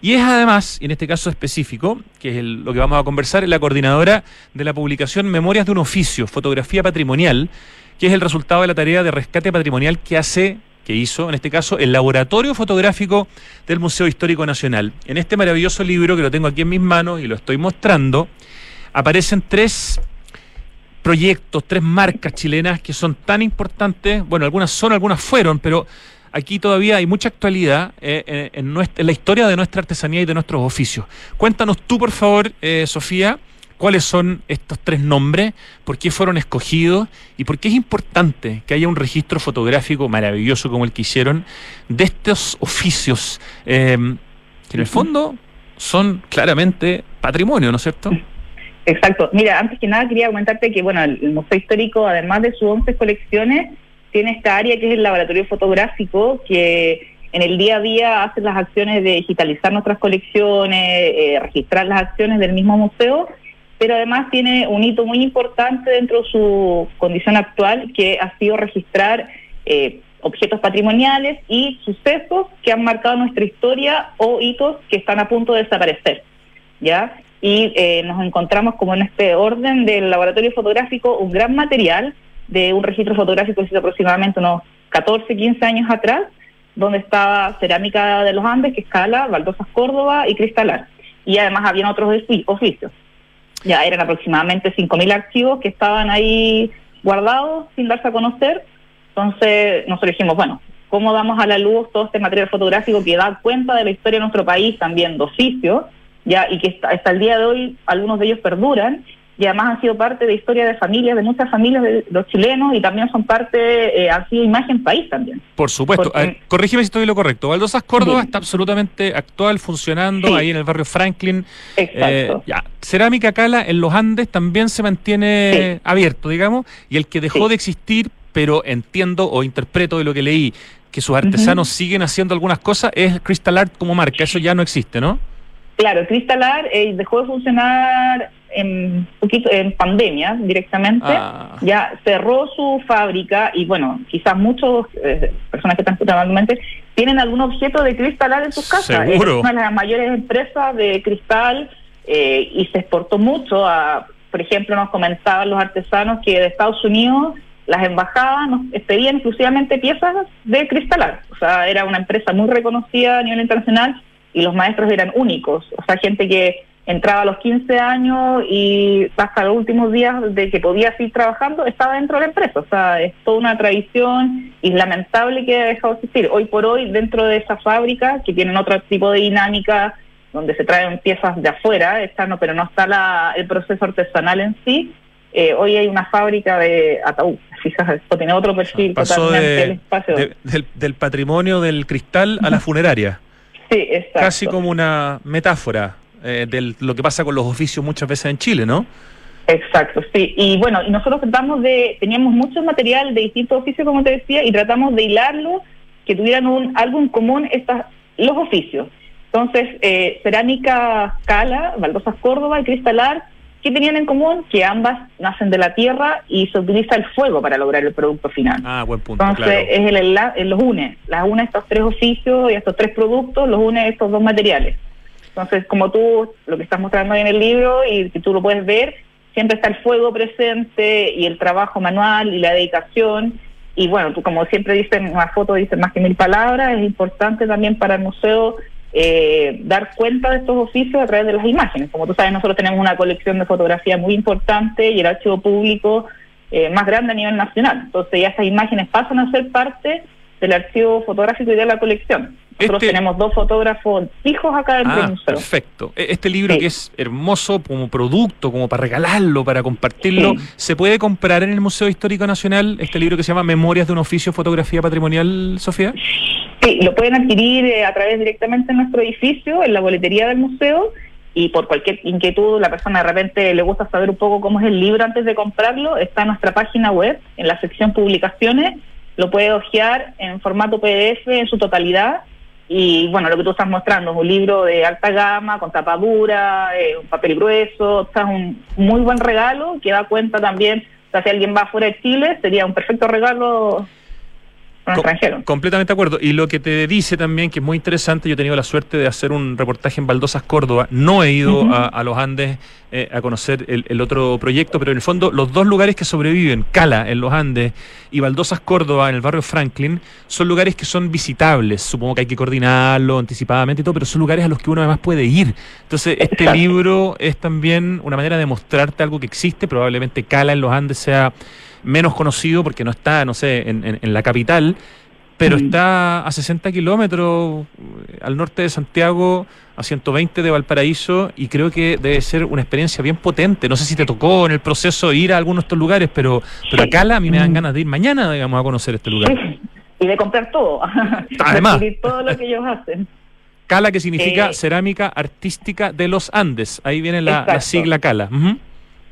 Y es además, en este caso específico, que es lo que vamos a conversar, la coordinadora de la publicación Memorias de un Oficio, Fotografía Patrimonial, que es el resultado de la tarea de rescate patrimonial que hace que hizo, en este caso, el Laboratorio Fotográfico del Museo Histórico Nacional. En este maravilloso libro, que lo tengo aquí en mis manos y lo estoy mostrando, aparecen tres proyectos, tres marcas chilenas que son tan importantes, bueno, algunas son, algunas fueron, pero aquí todavía hay mucha actualidad eh, en la historia de nuestra artesanía y de nuestros oficios. Cuéntanos tú, por favor, eh, Sofía, cuáles son estos tres nombres, por qué fueron escogidos y por qué es importante que haya un registro fotográfico maravilloso como el que hicieron de estos oficios, eh, que en el fondo son claramente patrimonio, ¿no es cierto? Exacto. Mira, antes que nada quería comentarte que, bueno, el Museo Histórico, además de sus 11 colecciones, tiene esta área que es el laboratorio fotográfico, que en el día a día hace las acciones de digitalizar nuestras colecciones, eh, registrar las acciones del mismo museo, pero además tiene un hito muy importante dentro de su condición actual, que ha sido registrar eh, objetos patrimoniales y sucesos que han marcado nuestra historia o hitos que están a punto de desaparecer. ¿ya? Y eh, nos encontramos como en este orden del laboratorio fotográfico un gran material de un registro fotográfico que hizo aproximadamente unos 14, 15 años atrás, donde estaba cerámica de los Andes, que escala, baldosas Córdoba y cristalar. Y además habían otros ofi- oficios. Ya eran aproximadamente 5.000 archivos que estaban ahí guardados sin darse a conocer. Entonces nosotros dijimos, bueno, ¿cómo damos a la luz todo este material fotográfico que da cuenta de la historia de nuestro país también de oficio? Ya, y que hasta el día de hoy algunos de ellos perduran y además han sido parte de historia de familias, de muchas familias de los chilenos y también son parte, eh, han sido imagen país también. Por supuesto. corrígeme si estoy lo correcto. Baldosas Córdoba está absolutamente actual, funcionando ahí en el barrio Franklin. Exacto. Eh, ya. Cerámica Cala en los Andes también se mantiene abierto, digamos, y el que dejó de existir, pero entiendo o interpreto de lo que leí, que sus artesanos siguen haciendo algunas cosas, es Crystal Art como marca. Eso ya no existe, ¿no? Claro, Crystal Art eh, dejó de funcionar en poquito en pandemia directamente, Ah. ya cerró su fábrica y bueno, quizás muchas personas que están escuchando tienen algún objeto de cristal en sus casas. Seguro. Es una de las mayores empresas de cristal eh, y se exportó mucho a, por ejemplo, nos comentaban los artesanos que de Estados Unidos las embajadas nos pedían exclusivamente piezas de cristalar. O sea, era una empresa muy reconocida a nivel internacional y los maestros eran únicos. O sea, gente que entraba a los 15 años y hasta los últimos días de que podía seguir trabajando, estaba dentro de la empresa. O sea, es toda una tradición y lamentable que haya dejado de existir. Hoy por hoy, dentro de esa fábrica, que tienen otro tipo de dinámica, donde se traen piezas de afuera, externo, pero no está la, el proceso artesanal en sí, eh, hoy hay una fábrica de ataúd. Fíjate, esto tiene otro perfil Pasó totalmente de- el espacio. de- del, del patrimonio del cristal a la funeraria. Sí, exacto. Casi como una metáfora eh, de lo que pasa con los oficios muchas veces en Chile, ¿no? Exacto, sí. Y bueno, y nosotros tratamos de, teníamos mucho material de distintos oficios, como te decía, y tratamos de hilarlo, que tuvieran un, algo en común estas, los oficios. Entonces, eh, cerámica Cala, Baldosas Córdoba y Cristalar, ¿qué tenían en común? Que ambas nacen de la tierra y se utiliza el fuego para lograr el producto final. Ah, buen punto, Entonces, claro. es el, eh, los une, las une estos tres oficios y estos tres productos, los une estos dos materiales. Entonces, como tú, lo que estás mostrando ahí en el libro y que tú lo puedes ver, siempre está el fuego presente y el trabajo manual y la dedicación. Y bueno, tú como siempre dicen, una foto dice más que mil palabras, es importante también para el museo eh, dar cuenta de estos oficios a través de las imágenes. Como tú sabes, nosotros tenemos una colección de fotografía muy importante y el archivo público eh, más grande a nivel nacional. Entonces ya esas imágenes pasan a ser parte del archivo fotográfico y de la colección. Nosotros Este- tenemos dos fotógrafos fijos acá dentro Ah, perfecto. E- Este libro que es hermoso como producto, como para regalarlo, para compartirlo, ¿se puede comprar en el Museo Histórico Nacional este libro que se llama Memorias de un oficio, fotografía patrimonial, Sofía? Sí, lo pueden adquirir eh, a través directamente de nuestro edificio, en la boletería del museo, y por cualquier inquietud, la persona de repente le gusta saber un poco cómo es el libro antes de comprarlo, está en nuestra página web, en la sección publicaciones, lo puede hojear en formato PDF en su totalidad, y bueno, lo que tú estás mostrando es un libro de alta gama, con tapa dura, eh, un papel grueso, o un muy buen regalo que da cuenta también, o sea, si alguien va fuera de Chile, sería un perfecto regalo Co-. Completamente de acuerdo. Y lo que te dice también, que es muy interesante, yo he tenido la suerte de hacer un reportaje en Baldosas, Córdoba. No he ido a, a los Andes eh, a conocer el, el otro proyecto, pero en el fondo los dos lugares que sobreviven, Cala en los Andes y Baldosas, Córdoba en el barrio Franklin, son lugares que son visitables. Supongo que hay que coordinarlo anticipadamente y todo, pero son lugares a los que uno además puede ir. Entonces, este Exacto. libro es también una manera de mostrarte algo que existe. Probablemente Cala en los Andes sea menos conocido porque no está, no sé, en, en- en la capital, pero está a 60 kilómetros eh, al norte de Santiago, a 120 de Valparaíso, y creo que debe ser una experiencia bien potente. No sé si te tocó en el proceso ir a alguno de estos lugares, pero, pero a Cala a mí me dan ganas de ir mañana, digamos, a conocer este lugar. y de comprar todo. Además. De adquirir todo lo que ellos hacen. Cala, que significa Eh, cerámica artística de los Andes. Ahí viene la, sigla Cala.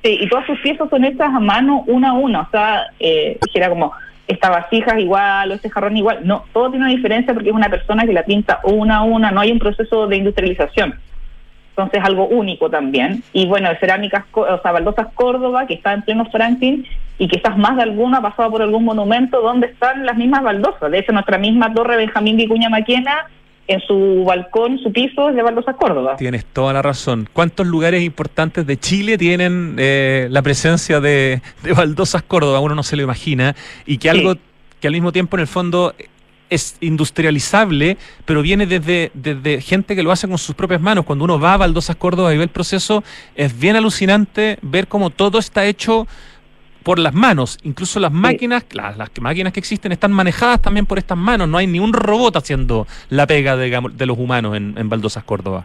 Sí, y todas sus piezas son hechas a mano, una a una. O sea, eh, dijera como, esta vasija es igual o este jarrón igual. No, todo tiene una diferencia porque es una persona que la pinta una a una. No hay un proceso de industrialización. Entonces, algo único también. Y bueno, cerámicas, o sea, baldosas Córdoba, que está en pleno Franklin, y quizás más de alguna ha pasado por algún monumento donde están las mismas baldosas. De hecho, nuestra misma torre Benjamín Vicuña Maquena, en su balcón, su piso, es de baldosas Córdoba. Tienes toda la razón. ¿Cuántos lugares importantes de Chile tienen eh, la presencia de, de baldosas Córdoba? Uno no se lo imagina. Y que algo que al mismo tiempo en el fondo es industrializable, pero viene desde, desde gente que lo hace con sus propias manos. Cuando uno va a Baldosas Córdoba y ve el proceso, es bien alucinante ver cómo todo está hecho por las manos. Incluso las máquinas, las, las máquinas que existen están manejadas también por estas manos. No hay ni un robot haciendo la pega de, de los humanos en, en Baldosas, Córdoba.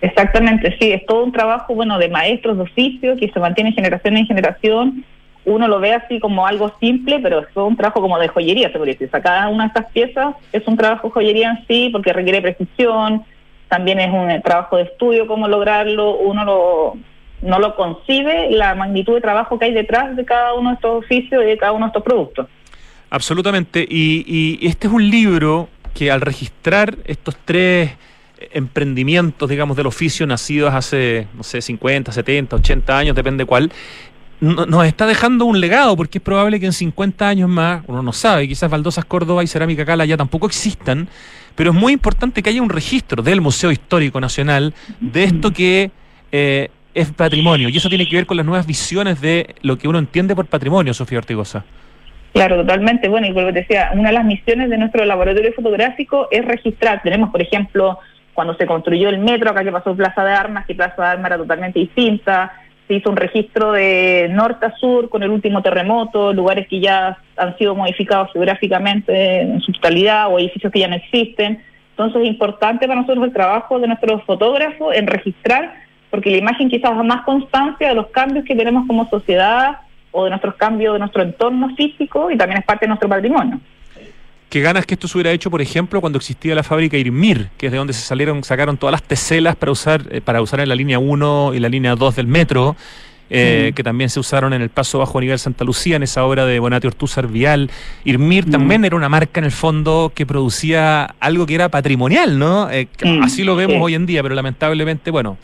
Exactamente, sí, es todo un trabajo, bueno, de maestros de oficio que se mantiene generación en generación. Uno lo ve así como algo simple, pero es todo un trabajo como de joyería, se podría decir. cada una de estas piezas es un trabajo de joyería en sí, porque requiere precisión, también es un trabajo de estudio cómo lograrlo, uno lo, no lo concibe la magnitud de trabajo que hay detrás de cada uno de estos oficios y de cada uno de estos productos. Absolutamente, y, este es un libro que al registrar estos tres emprendimientos, digamos, del oficio nacidos hace, no sé, 50, 70, 80 años, depende cuál, nos está dejando un legado, porque es probable que en 50 años más, uno no sabe, quizás Baldosas Córdoba y Cerámica Cala ya tampoco existan, pero es muy importante que haya un registro del Museo Histórico Nacional de esto que eh, es patrimonio, y eso tiene que ver con las nuevas visiones de lo que uno entiende por patrimonio, Sofía Ortigosa. Claro, totalmente. Bueno, y como te decía, una de las misiones de nuestro laboratorio fotográfico es registrar. Tenemos, por ejemplo, cuando se construyó el metro, acá que pasó Plaza de Armas, que Plaza de Armas era totalmente distinta, se hizo un registro de norte a sur con el último terremoto, lugares que ya han sido modificados geográficamente en su totalidad o edificios que ya no existen. Entonces es importante para nosotros el trabajo de nuestros fotógrafos en registrar, porque la imagen quizás da más constancia de los cambios que tenemos como sociedad o de nuestros cambios de nuestro entorno físico y también es parte de nuestro patrimonio. Qué ganas que esto se hubiera hecho, por ejemplo, cuando existía la fábrica Irmir, que es de donde se salieron, sacaron todas las teselas para usar, eh, para usar en la línea 1 y la línea 2 del metro. Eh, que también se usaron en el paso bajo nivel Santa Lucía, en esa obra de Bonatti Ortúzar Vial. Irmir también era una marca en el fondo que producía algo que era patrimonial, ¿no? Eh, así lo vemos hoy en día, pero lamentablemente, bueno,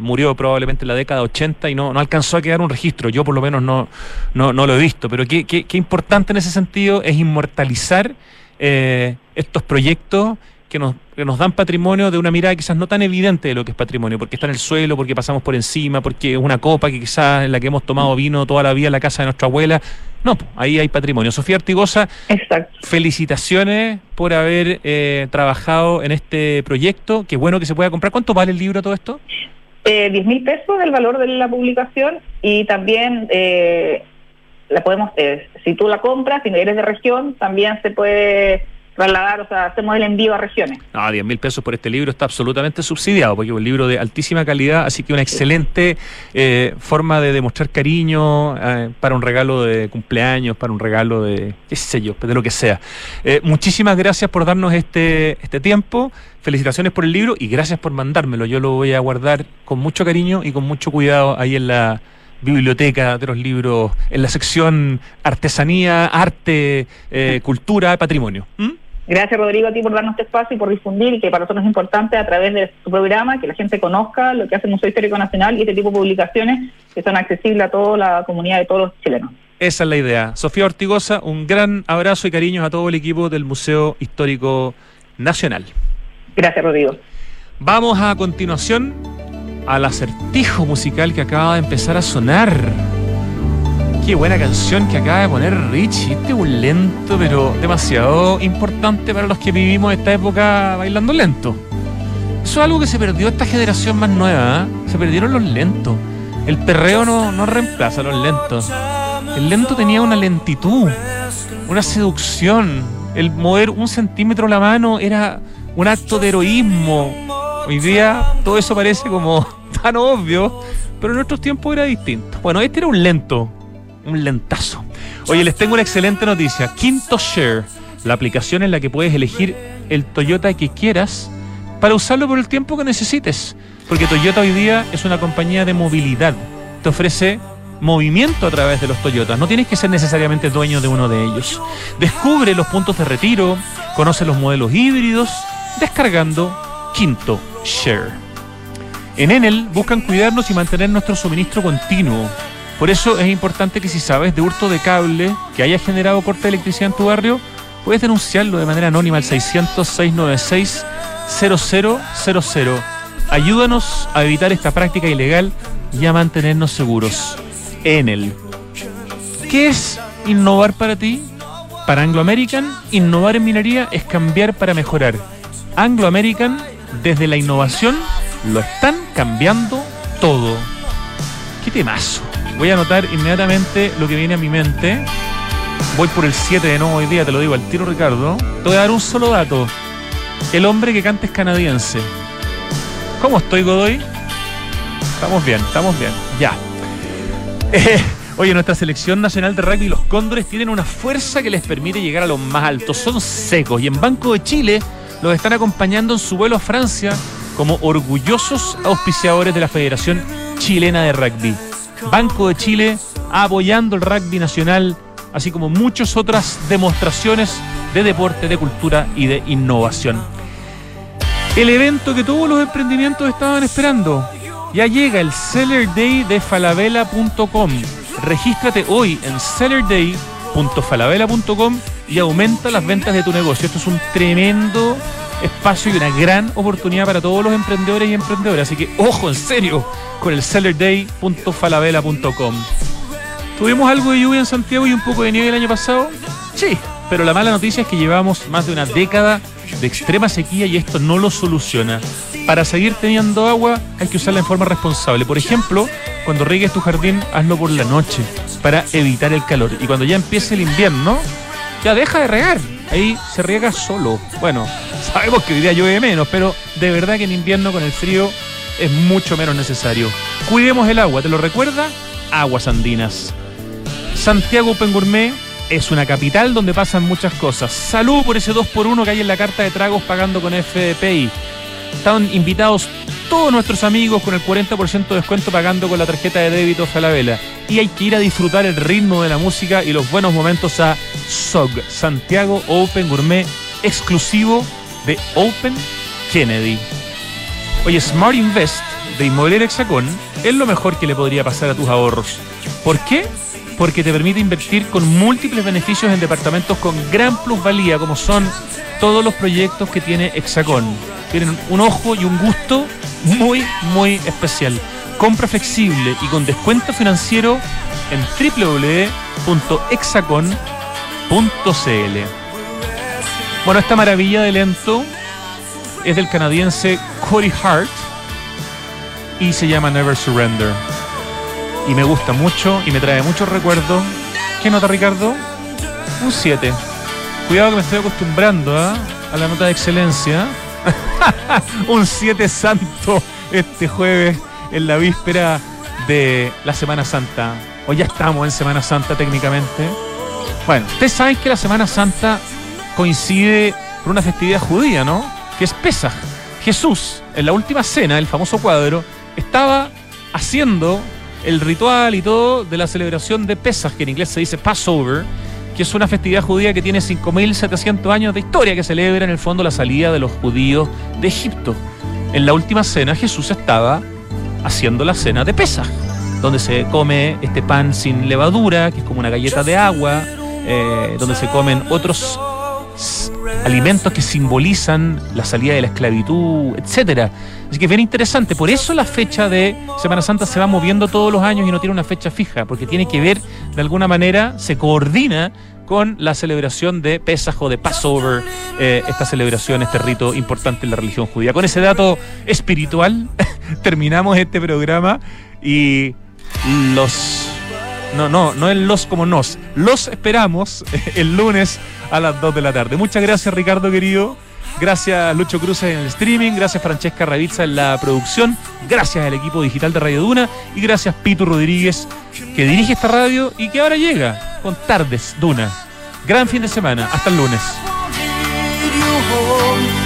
murió probablemente en la década 80 y no, no alcanzó a quedar un registro. Yo por lo menos no, no, no lo he visto, pero qué, qué, qué importante en ese sentido es inmortalizar eh, estos proyectos que nos, que nos dan patrimonio de una mirada quizás no tan evidente de lo que es patrimonio, porque está en el suelo, porque pasamos por encima, porque es una copa que quizás en la que hemos tomado vino toda la vida en la casa de nuestra abuela. No, ahí hay patrimonio. Sofía Artigosa, felicitaciones por haber eh, trabajado en este proyecto. Qué bueno que se pueda comprar. ¿Cuánto vale el libro todo esto? Eh, 10 mil pesos el valor de la publicación y también eh, la podemos, eh, si tú la compras, si eres de región, también se puede trasladar, o sea, hacemos el envío a regiones. No, 10 mil pesos por este libro está absolutamente subsidiado, porque es un libro de altísima calidad, así que una excelente eh, forma de demostrar cariño eh, para un regalo de cumpleaños, para un regalo de, qué sé yo, de lo que sea. muchísimas gracias por darnos este, este tiempo, felicitaciones por el libro y gracias por mandármelo. Yo lo voy a guardar con mucho cariño y con mucho cuidado ahí en la biblioteca de los libros en la sección artesanía, arte, eh, cultura, patrimonio. ¿Mm? Gracias Rodrigo a ti por darnos este espacio y por difundir y que para nosotros es importante a través de tu programa que la gente conozca lo que hace el Museo Histórico Nacional y este tipo de publicaciones que son accesibles a toda la comunidad de todos los chilenos. Esa es la idea. Sofía Ortigosa, un gran abrazo y cariños a todo el equipo del Museo Histórico Nacional. Gracias Rodrigo. Vamos a continuación al acertijo musical que acaba de empezar a sonar. Qué buena canción que acaba de poner Richie. Este es un lento, pero demasiado importante para los que vivimos esta época bailando lento. Eso es algo que se perdió esta generación más nueva. ¿eh? Se perdieron los lentos. El perreo no, no reemplaza a los lentos. El lento tenía una lentitud, una seducción. El mover un centímetro la mano era un acto de heroísmo. Hoy día todo eso parece como tan obvio, pero en nuestros tiempos era distinto. Bueno, este era un lento, un lentazo. Oye, les tengo una excelente noticia. Quinto Share, la aplicación en la que puedes elegir el Toyota que quieras para usarlo por el tiempo que necesites. Porque Toyota hoy día es una compañía de movilidad. Te ofrece movimiento a través de los Toyotas. No tienes que ser necesariamente dueño de uno de ellos. Descubre los puntos de retiro, conoce los modelos híbridos, descargando Quinto Share. En Enel buscan cuidarnos y mantener nuestro suministro continuo. Por eso es importante que si sabes de hurto de cable que haya generado corte de electricidad en tu barrio, puedes denunciarlo de manera anónima al 600-696-0000. Ayúdanos a evitar esta práctica ilegal y a mantenernos seguros. Enel. ¿Qué es innovar para ti? Para Anglo American, innovar en minería es cambiar para mejorar. Anglo American, desde la innovación lo están cambiando todo. Qué temazo. Voy a anotar inmediatamente lo que viene a mi mente. Voy por el 7 de nuevo hoy día, te lo digo al tiro, Ricardo. Te voy a dar un solo dato. El hombre que canta es canadiense. ¿Cómo estoy, Godoy? Estamos bien, estamos bien. Ya. Eh, oye, nuestra selección nacional de rugby, los Cóndores, tienen una fuerza que les permite llegar a los más altos. Son secos y en Banco de Chile los están acompañando en su vuelo a Francia como orgullosos auspiciadores de la Federación Chilena de Rugby. Banco de Chile apoyando el rugby nacional, así como muchas otras demostraciones de deporte, de cultura y de innovación. El evento que todos los emprendimientos estaban esperando. Ya llega el Seller Day de falabella.com. Regístrate hoy en sellerday.falabella.com y aumenta las ventas de tu negocio. Esto es un tremendo espacio y una gran oportunidad para todos los emprendedores y emprendedoras. Así que ojo, en serio, con el sellerday.falabella.com. ¿Tuvimos algo de lluvia en Santiago y un poco de nieve el año pasado? Sí, pero la mala noticia es que llevamos más de una década de extrema sequía y esto no lo soluciona. Para seguir teniendo agua hay que usarla en forma responsable. Por ejemplo, cuando riegues tu jardín, hazlo por la noche para evitar el calor. Y cuando ya empiece el invierno, ya deja de regar. Ahí se riega solo. Bueno, sabemos que hoy día llueve menos, pero de verdad que en invierno con el frío es mucho menos necesario. Cuidemos el agua, ¿te lo recuerda? Aguas andinas. Santiago Open Gourmet es una capital donde pasan muchas cosas. Salud por ese 2x1 que hay en la carta de tragos pagando con FDPI. Están invitados todos nuestros amigos con el 40% de descuento pagando con la tarjeta de débito Falabella. Y hay que ir a disfrutar el ritmo de la música y los buenos momentos a SOG, Santiago Open Gourmet, exclusivo de Open Kennedy. Oye, Smart Invest de Inmobiliaria Hexacón es lo mejor que le podría pasar a tus ahorros. ¿Por qué? Porque te permite invertir con múltiples beneficios en departamentos con gran plusvalía, como son todos los proyectos que tiene Hexacón. Tienen un ojo y un gusto muy, muy especial. Compra flexible y con descuento financiero en www.hexacon.cl. Bueno, esta maravilla de lento es del canadiense Cody Hart y se llama Never Surrender. Y me gusta mucho y me trae muchos recuerdos. ¿Qué nota, Ricardo? Un 7. Cuidado que me estoy acostumbrando ¿ah? a la nota de excelencia. un 7 santo este jueves en la víspera de la Semana Santa. O ya estamos en Semana Santa técnicamente. Bueno, ustedes saben que la Semana Santa coincide con una festividad judía, ¿no? Que es Pesaj. Jesús, en la última cena, el famoso cuadro, estaba haciendo el ritual y todo de la celebración de Pesach, que en inglés se dice Passover, que es una festividad judía que tiene 5.700 años de historia, que celebra en el fondo la salida de los judíos de Egipto. En la última cena Jesús estaba haciendo la cena de Pesach, donde se come este pan sin levadura, que es como una galleta de agua, eh, donde se comen otros alimentos que simbolizan la salida de la esclavitud, etcétera. Así que es bien interesante. Por eso la fecha de Semana Santa se va moviendo todos los años y no tiene una fecha fija, porque tiene que ver, de alguna manera, se coordina con la celebración de Pesaj o de Passover, eh, esta celebración, este rito importante en la religión judía. Con ese dato espiritual terminamos este programa y los no, no, no en los como nos. Los esperamos el lunes a las 2 de la tarde. Muchas gracias, Ricardo querido. Gracias Lucho Cruz en el streaming, gracias Francesca Ravizza en la producción, gracias al equipo digital de Radio Duna y gracias Pito Rodríguez que dirige esta radio y que ahora llega con Tardes Duna. Gran fin de semana, hasta el lunes.